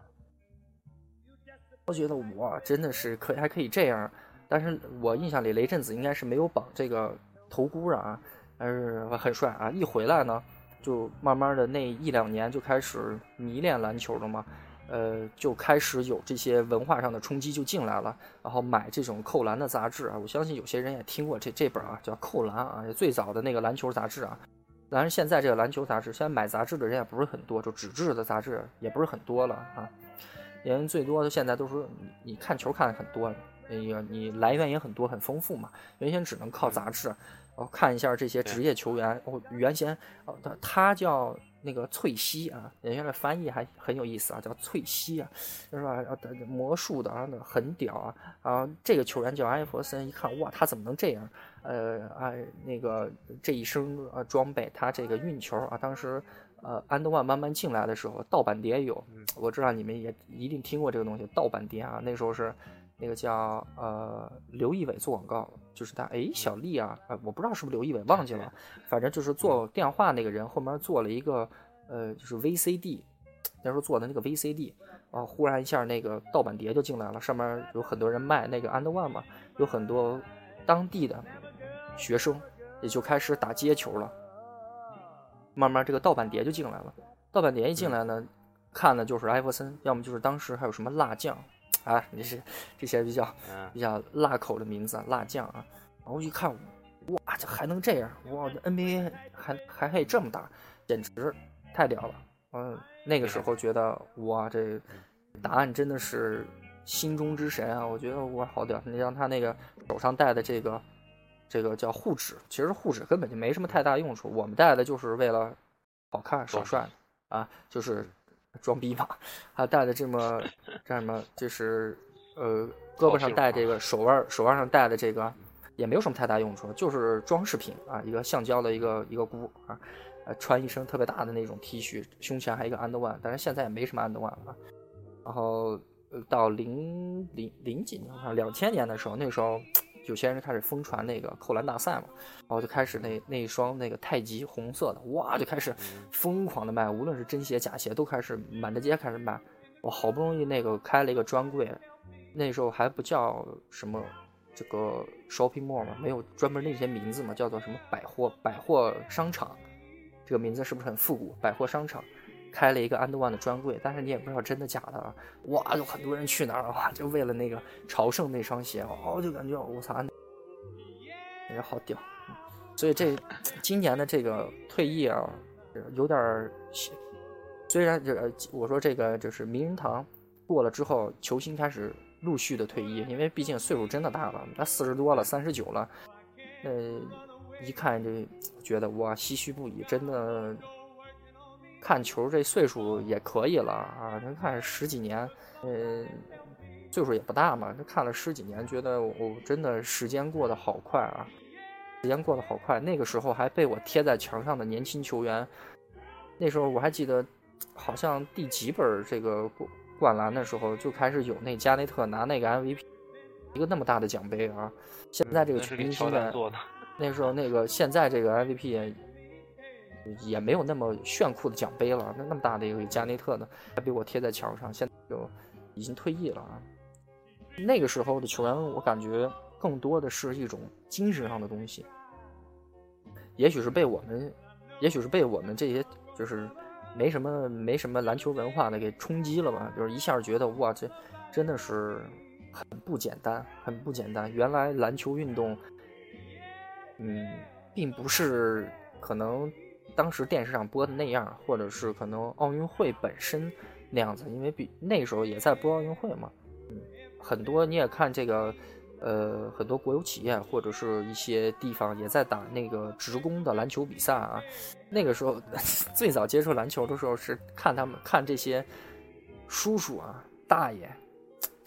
我觉得我，真的是可以还可以这样。但是我印象里雷震子应该是没有绑这个头箍啊，但是很帅啊。一回来呢，就慢慢的那一两年就开始迷恋篮球了嘛。呃，就开始有这些文化上的冲击就进来了，然后买这种扣篮的杂志啊，我相信有些人也听过这这本啊，叫扣篮啊，最早的那个篮球杂志啊。当然现在这个篮球杂志，现在买杂志的人也不是很多，就纸质的杂志也不是很多了啊。人最多的现在都是你看球看的很多，哎呀，你来源也很多很丰富嘛。原先只能靠杂志，然后，看一下这些职业球员。哦，原先哦，他他叫。那个翠西啊，人家的翻译还很有意思啊，叫翠西啊，是吧？魔术的啊，很屌啊啊！这个球员叫艾弗森，一看哇，他怎么能这样？呃啊，那个这一身啊装备，他这个运球啊，当时呃安德万慢慢进来的时候，盗版碟有，我知道你们也一定听过这个东西，盗版碟啊，那时候是。那个叫呃刘仪伟做广告，就是他哎小丽啊，呃我不知道是不是刘仪伟忘记了，反正就是做电话那个人后面做了一个呃就是 VCD，那时候做的那个 VCD 啊，忽然一下那个盗版碟就进来了，上面有很多人卖那个 And One 嘛，有很多当地的学生也就开始打街球了，慢慢这个盗版碟就进来了，盗版碟一进来呢，看的就是艾弗森，要么就是当时还有什么辣酱。啊，你是这些比较比较辣口的名字，辣酱啊。然后一看，哇，这还能这样？哇这，NBA 还还可以这么打，简直太屌了。嗯，那个时候觉得哇，这答案真的是心中之神啊！我觉得哇，好屌。你让他那个手上戴的这个这个叫护指，其实护指根本就没什么太大用处，我们戴的就是为了好看耍帅啊，就是。装逼嘛，还戴的这么 叫什么？就是呃，胳膊上戴这个，手腕手腕上戴的这个，也没有什么太大用处，就是装饰品啊，一个橡胶的一个一个箍啊，呃，穿一身特别大的那种 T 恤，胸前还一个 And One，但是现在也没什么 And One 了。然后到零零零几年啊，两千年的时候，那时候。有些人开始疯传那个扣篮大赛嘛，然后就开始那那一双那个太极红色的，哇，就开始疯狂的卖，无论是真鞋假鞋都开始满大街开始卖。我好不容易那个开了一个专柜，那时候还不叫什么这个 shopping mall 嘛，没有专门那些名字嘛，叫做什么百货百货商场，这个名字是不是很复古？百货商场开了一个 And One 的专柜，但是你也不知道真的假的啊，哇，有很多人去那儿哇，就为了那个朝圣那双鞋，哦，就感觉我操，感觉好屌。所以这今年的这个退役啊，有点，虽然这我说这个就是名人堂过了之后，球星开始。陆续的退役，因为毕竟岁数真的大了，他四十多了，三十九了，呃，一看这觉得哇，唏嘘不已，真的看球这岁数也可以了啊！您看十几年，呃，岁数也不大嘛，这看了十几年，觉得我真的时间过得好快啊，时间过得好快。那个时候还被我贴在墙上的年轻球员，那时候我还记得，好像第几本这个。灌篮的时候就开始有那加内特拿那个 MVP，一个那么大的奖杯啊！现在这个球星现在那时候那个现在这个 MVP 也没有那么炫酷的奖杯了，那那么大的一个加内特呢还被我贴在墙上，现在就已经退役了啊！那个时候的球员，我感觉更多的是一种精神上的东西，也许是被我们，也许是被我们这些就是。没什么没什么篮球文化的给冲击了吧？就是一下觉得哇，这真的是很不简单，很不简单。原来篮球运动，嗯，并不是可能当时电视上播的那样，或者是可能奥运会本身那样子，因为比那时候也在播奥运会嘛。嗯，很多你也看这个。呃，很多国有企业或者是一些地方也在打那个职工的篮球比赛啊。那个时候 最早接触篮球的时候是看他们看这些叔叔啊、大爷，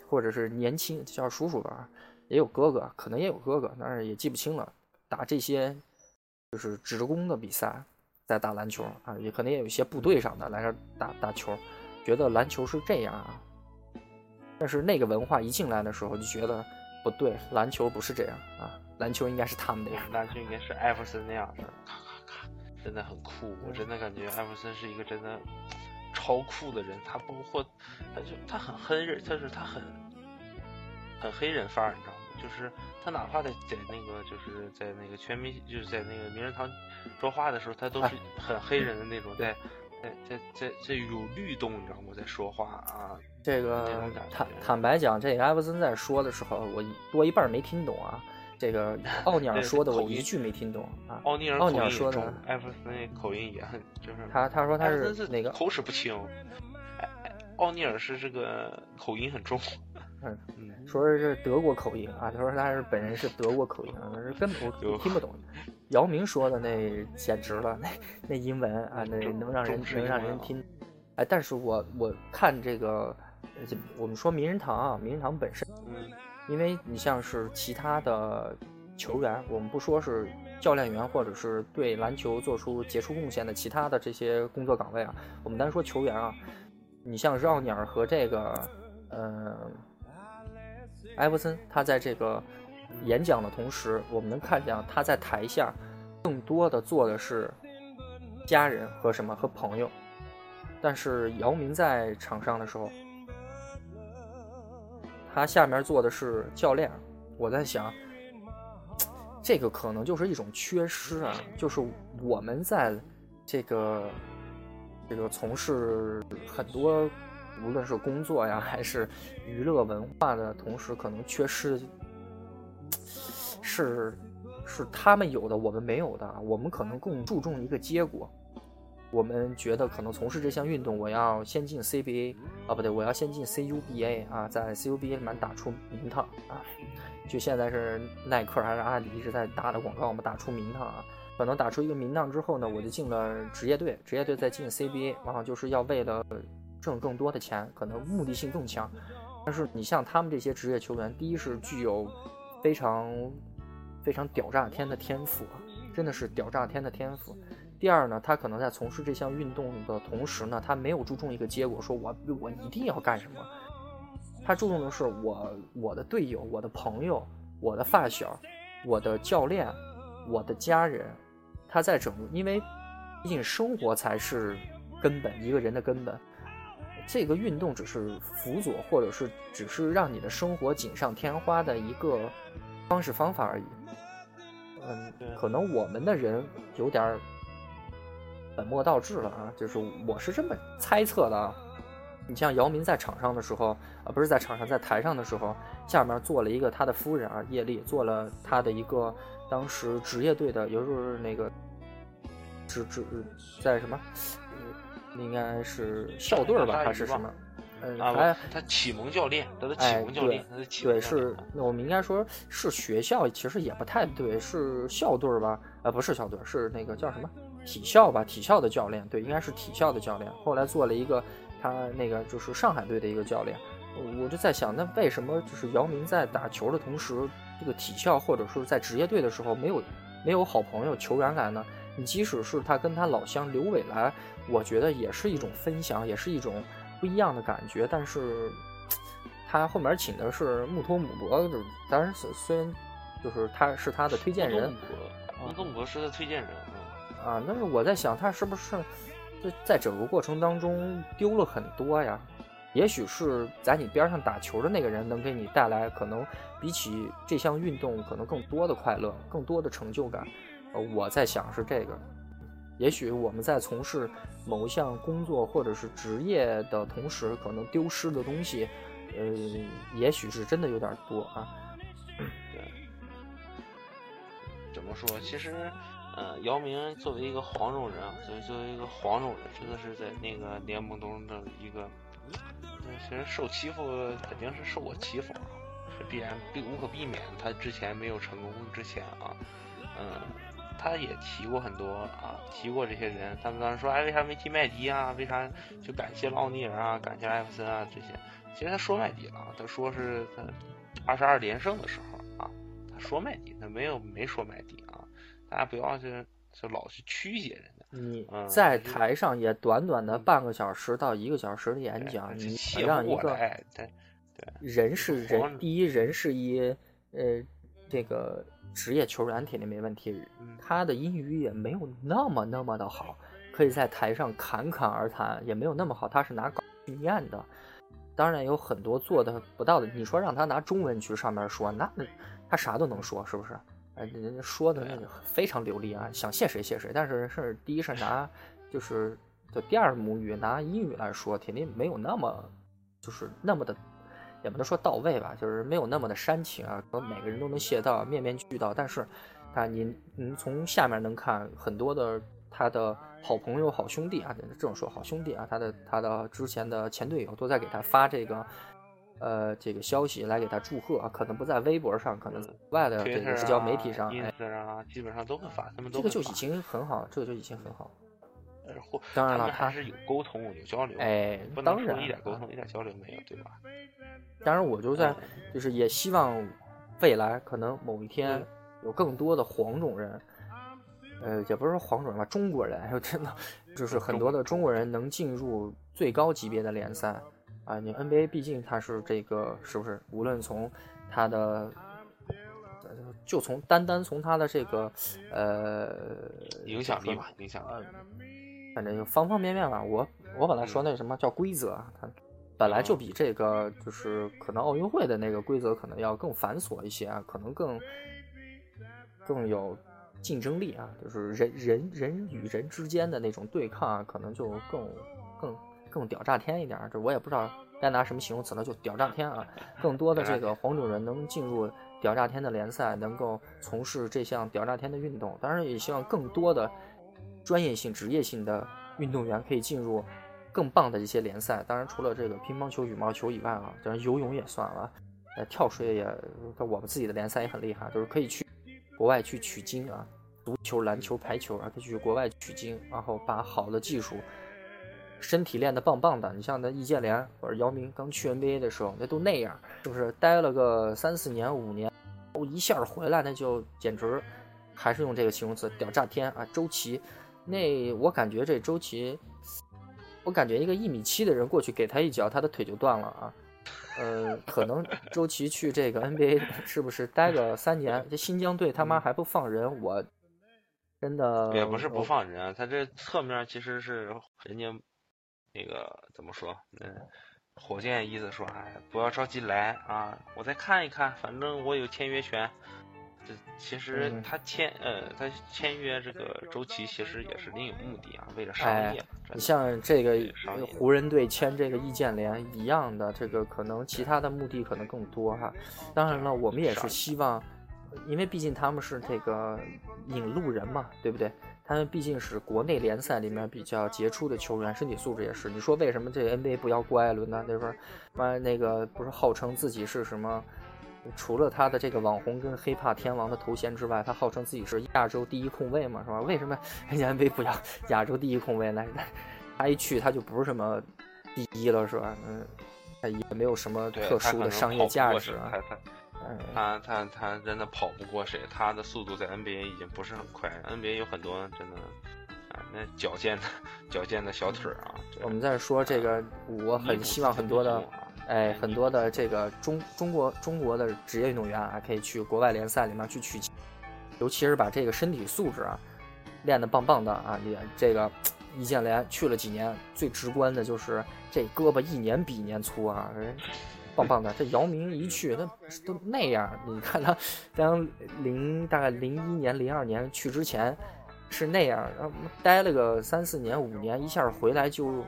或者是年轻叫叔叔吧，也有哥哥，可能也有哥哥，但是也记不清了。打这些就是职工的比赛，在打篮球啊，也可能也有一些部队上的来这打打球，觉得篮球是这样啊。但是那个文化一进来的时候，就觉得。不对，篮球不是这样啊！篮球应该是他们那样，篮球应该是艾弗森那样的，咔咔咔，真的很酷。我真的感觉艾弗森是一个真的超酷的人。他包括，他就他很黑人，他是他很很黑人范儿，你知道吗？就是他哪怕在在那个就是在那个全民就是在那个名人堂说话的时候，他都是很黑人的那种，在在在在在有律动，你知道吗？在说话啊。这个坦坦白讲，这个艾弗森在说的时候，我多一半没听懂啊。这个 奥尼尔说的，我一句没听懂啊。奥尼尔奥尼尔说的，艾弗森口音也很，就是他他说他是哪个口齿不清。奥尼尔是这个口音很重，嗯，说是德国口音啊。他说他是本人是德国口音啊，根本我听不懂。姚明说的那简直了，那那英文啊，那能让人能让人听。哎，但是我我看这个。我们说名人堂啊，名人堂本身，嗯，因为你像是其他的球员，我们不说是教练员或者是对篮球做出杰出贡献的其他的这些工作岗位啊，我们单说球员啊，你像奥尼尔和这个，呃，艾弗森，他在这个演讲的同时，我们能看见他在台下更多的做的是家人和什么和朋友，但是姚明在场上的时候。他下面做的是教练，我在想，这个可能就是一种缺失啊，就是我们在这个这个从事很多无论是工作呀还是娱乐文化的同时，可能缺失是是他们有的，我们没有的，我们可能更注重一个结果。我们觉得可能从事这项运动，我要先进 CBA 啊，不对，我要先进 CUBA 啊，在 CUBA 里面打出名堂啊。就现在是耐克还是阿迪一直在打的广告嘛，打出名堂啊。可能打出一个名堂之后呢，我就进了职业队，职业队再进 CBA，往往就是要为了挣更多的钱，可能目的性更强。但是你像他们这些职业球员，第一是具有非常非常屌炸天的天赋，真的是屌炸天的天赋。第二呢，他可能在从事这项运动的同时呢，他没有注重一个结果，说我我一定要干什么，他注重的是我我的队友、我的朋友、我的发小、我的教练、我的家人，他在整，因为毕竟生活才是根本，一个人的根本，这个运动只是辅佐，或者是只是让你的生活锦上添花的一个方式方法而已。嗯，可能我们的人有点本末倒置了啊，就是我是这么猜测的啊。你像姚明在场上的时候啊，不是在场上，在台上的时候，下面坐了一个他的夫人啊，叶丽，做了他的一个当时职业队的，也就是那个职职在什么，应该是校队吧，还是什么？嗯，还他启蒙教练，他的启蒙教练，他的启对是，那我们应该说是学校，其实也不太对，是校队吧？呃，不是校队，是那个叫什么体校吧？体校的教练，对，应该是体校的教练。后来做了一个。他那个就是上海队的一个教练，我就在想，那为什么就是姚明在打球的同时，这个体校或者说在职业队的时候没有没有好朋友球员来呢？你即使是他跟他老乡刘伟来，我觉得也是一种分享，也是一种不一样的感觉。但是他后面请的是穆托姆博，当然虽然就是他是他的推荐人，穆托姆博是他推荐人啊。那是我在想，他是不是？在整个过程当中丢了很多呀，也许是在你边上打球的那个人能给你带来可能比起这项运动可能更多的快乐、更多的成就感。我在想是这个，也许我们在从事某一项工作或者是职业的同时，可能丢失的东西，呃，也许是真的有点多啊。对，怎么说？其实。呃，姚明作为一个黄种人啊，作为作为一个黄种人，真的是在那个联盟中的一个，其实受欺负肯定是受过欺负啊，是必然必无可避免。他之前没有成功之前啊，嗯，他也提过很多啊，提过这些人。他们当时说，哎，为啥没提麦迪啊？为啥就感谢奥尼尔啊？感谢艾弗森啊？这些，其实他说麦迪了，他说是他二十二连胜的时候啊，他说麦迪，他没有没说麦迪啊。大家不要去，就老去曲解人家。你在台上也短短的半个小时到一个小时的演讲，你让一个对人是人，第一人是一呃这个职业球员肯定没问题，他的英语也没有那么那么的好，可以在台上侃侃而谈，也没有那么好，他是拿稿去念的。当然有很多做的不到的，你说让他拿中文去上面说，那他啥都能说，是不是？哎，人家说的那个非常流利啊，想谢谁谢谁。但是是第一是拿，就是就第二母语拿英语来说，肯定没有那么，就是那么的，也不能说到位吧，就是没有那么的煽情啊，可能每个人都能写到，面面俱到。但是，啊，您您从下面能看很多的他的好朋友、好兄弟啊，这种说好兄弟啊，他的他的之前的前队友都在给他发这个。呃，这个消息来给他祝贺啊，可能不在微博上，可能外的这个社交媒体上，啊，基本上都会发，他们都这个就已经很好，这个就已经很好。当然了，他是有沟通有交流，哎，当然一点沟通一点交流没有，对吧？当然，我就在就是也希望未来可能某一天有更多的黄种人，呃，也不是说黄种人吧，中国人，还有真的就是很多的中国人能进入最高级别的联赛。啊，你 NBA 毕竟它是这个，是不是？无论从它的，就从单单从他的这个，呃，影响力吧，影响力，反正就方方面面吧。我我本来说那什么叫规则，它本来就比这个就是可能奥运会的那个规则可能要更繁琐一些啊，可能更更有竞争力啊，就是人人人与人之间的那种对抗啊，可能就更更。更屌炸天一点，这我也不知道该拿什么形容词了，就屌炸天啊！更多的这个黄种人能进入屌炸天的联赛，能够从事这项屌炸天的运动。当然，也希望更多的专业性、职业性的运动员可以进入更棒的一些联赛。当然，除了这个乒乓球、羽毛球以外啊，当然游泳也算了，呃，跳水也，我们自己的联赛也很厉害，就是可以去国外去取经啊，足球、篮球、排球啊，可以去国外取经，然后把好的技术。身体练得棒棒的，你像那易建联或者姚明刚去 NBA 的时候，那都那样，是不是？待了个三四年、五年，一下回来，那就简直，还是用这个形容词，屌炸天啊！周琦，那我感觉这周琦，我感觉一个一米七的人过去给他一脚，他的腿就断了啊。呃，可能周琦去这个 NBA 是不是待个三年？这新疆队他妈还不放人，我真的也不是不放人，他这侧面其实是人家。那个怎么说？嗯，火箭意思说，哎，不要着急来啊，我再看一看，反正我有签约权。这其实他签呃，他签约这个周琦其实也是另有目的啊，为了商业。你像这个湖人队签这个易建联一样的，这个可能其他的目的可能更多哈。当然了，我们也是希望，因为毕竟他们是这个引路人嘛，对不对？他们毕竟是国内联赛里面比较杰出的球员，身体素质也是。你说为什么这 NBA 不要郭艾伦呢？那边妈那个不是号称自己是什么？除了他的这个网红跟黑怕天王的头衔之外，他号称自己是亚洲第一控卫嘛，是吧？为什么人家 NBA 不要 亚洲第一控卫呢？他一去他就不是什么第一了，是吧？嗯，他也没有什么特殊的商业价值啊。他他他真的跑不过谁？他的速度在 NBA 已经不是很快，NBA 有很多真的啊，那矫健的 矫健的小腿啊。我们在说这个，我很希望很多的。哎，很多的这个中中国中国的职业运动员啊，可以去国外联赛里面去取，尤其是把这个身体素质啊练得棒棒的啊。你这个易建联去了几年，最直观的就是这胳膊一年比一年粗啊，棒棒的。这姚明一去，他都那样。你看他当零大概零一年、零二年去之前是那样，然后待了个三四年、五年，一下回来就。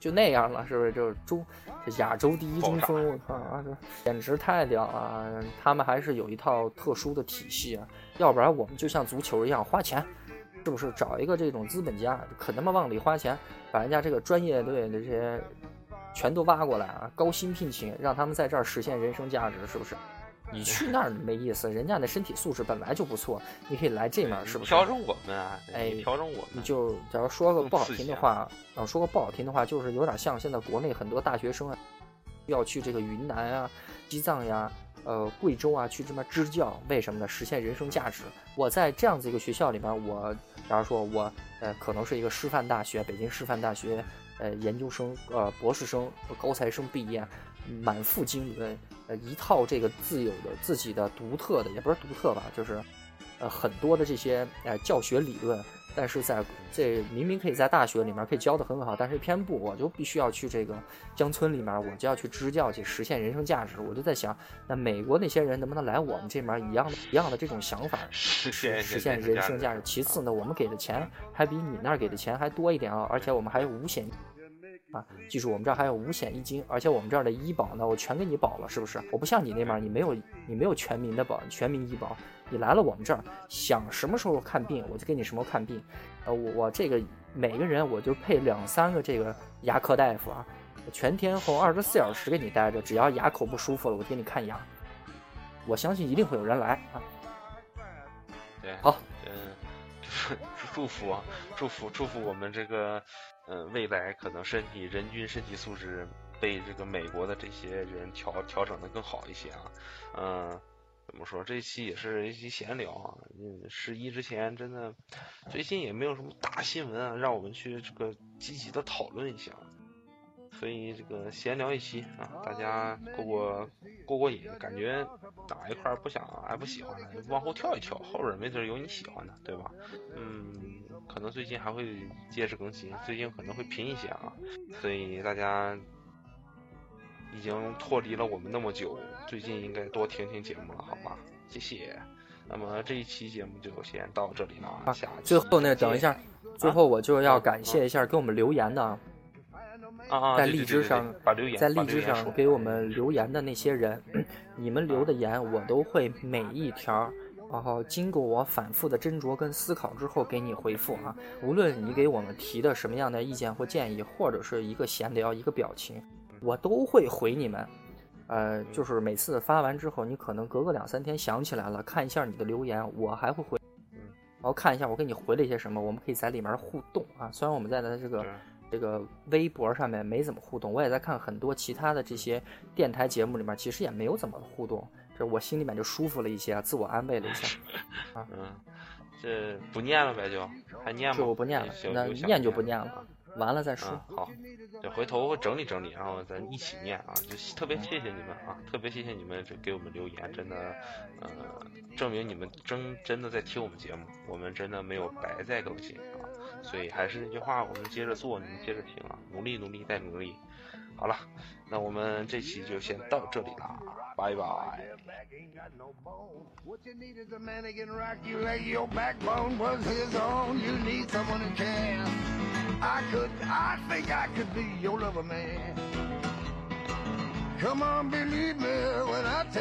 就那样了，是不是？就是中，这亚洲第一中锋，我靠啊，这简直太屌了！他们还是有一套特殊的体系啊，要不然我们就像足球一样花钱，是不是？找一个这种资本家，可他妈往里花钱，把人家这个专业队的这些全都挖过来啊，高薪聘请，让他们在这儿实现人生价值，是不是？你去那儿没意思，人家的身体素质本来就不错，你可以来这面，是不是？调整我们啊，哎，调整我们。你就假如说个不好听的话，啊，说个不好听的话，就是有点像现在国内很多大学生啊，要去这个云南啊、西藏呀、呃贵州啊去这边支教，为什么呢？实现人生价值。我在这样子一个学校里边，我假如说我呃可能是一个师范大学，北京师范大学呃研究生、呃博士生、高材生毕业。满腹经纶，呃，一套这个自有的、自己的独特的，也不是独特吧，就是，呃，很多的这些呃教学理论，但是在这明明可以在大学里面可以教的很好，但是偏不，我就必须要去这个乡村里面，我就要去支教去实现人生价值。我就在想，那美国那些人能不能来我们这边一样的、一样的这种想法，实现实现人生价值？其次呢，我们给的钱还比你那儿给的钱还多一点啊，而且我们还有五险。啊，记住我们这儿还有五险一金，而且我们这儿的医保呢，我全给你保了，是不是？我不像你那边，你没有你没有全民的保，全民医保，你来了我们这儿，想什么时候看病我就给你什么看病。呃，我我这个每个人我就配两三个这个牙科大夫啊，全天候二十四小时给你待着，只要牙口不舒服了，我给你看牙。我相信一定会有人来啊。对，好，嗯，祝福啊，祝福祝福我们这个。嗯，未来可能身体人均身体素质被这个美国的这些人调调整的更好一些啊。嗯，怎么说？这期也是一期闲聊啊。嗯，十一之前真的最近也没有什么大新闻啊，让我们去这个积极的讨论一下。所以这个闲聊一期啊，大家过过过过瘾，感觉哪一块不想还不喜欢的，往后跳一跳，后边没准有你喜欢的，对吧？嗯，可能最近还会接着更新，最近可能会频一些啊，所以大家已经脱离了我们那么久，最近应该多听听节目了，好吧？谢谢。那么这一期节目就先到这里了，下最后呢，等一下，最后我就要感谢一下给我们留言的。在荔枝上，在荔枝上给我们留言的那些人，你们留的言我都会每一条，然后经过我反复的斟酌跟思考之后给你回复啊。无论你给我们提的什么样的意见或建议，或者是一个闲聊、一个表情，我都会回你们。呃，就是每次发完之后，你可能隔个两三天想起来了，看一下你的留言，我还会回，然后看一下我给你回了一些什么，我们可以在里面互动啊。虽然我们在的这个。这个微博上面没怎么互动，我也在看很多其他的这些电台节目里面，其实也没有怎么互动，这我心里面就舒服了一些，自我安慰了一下。啊，嗯，这不念了呗，就还念吗？就不念了，那念就不念了，完了再说。好，就回头整理整理，然后咱一起念啊，就特别谢谢你们啊，特别谢谢你们这给我们留言，真的，呃，证明你们真真的在听我们节目，我们真的没有白在更新啊。所以还是那句话，我们接着做，你们接着听啊，努力努力再努力。好了，那我们这期就先到这里啦，拜拜。background. You need someone to care. I could, I think I could be your lover man. Come on, believe me when I tell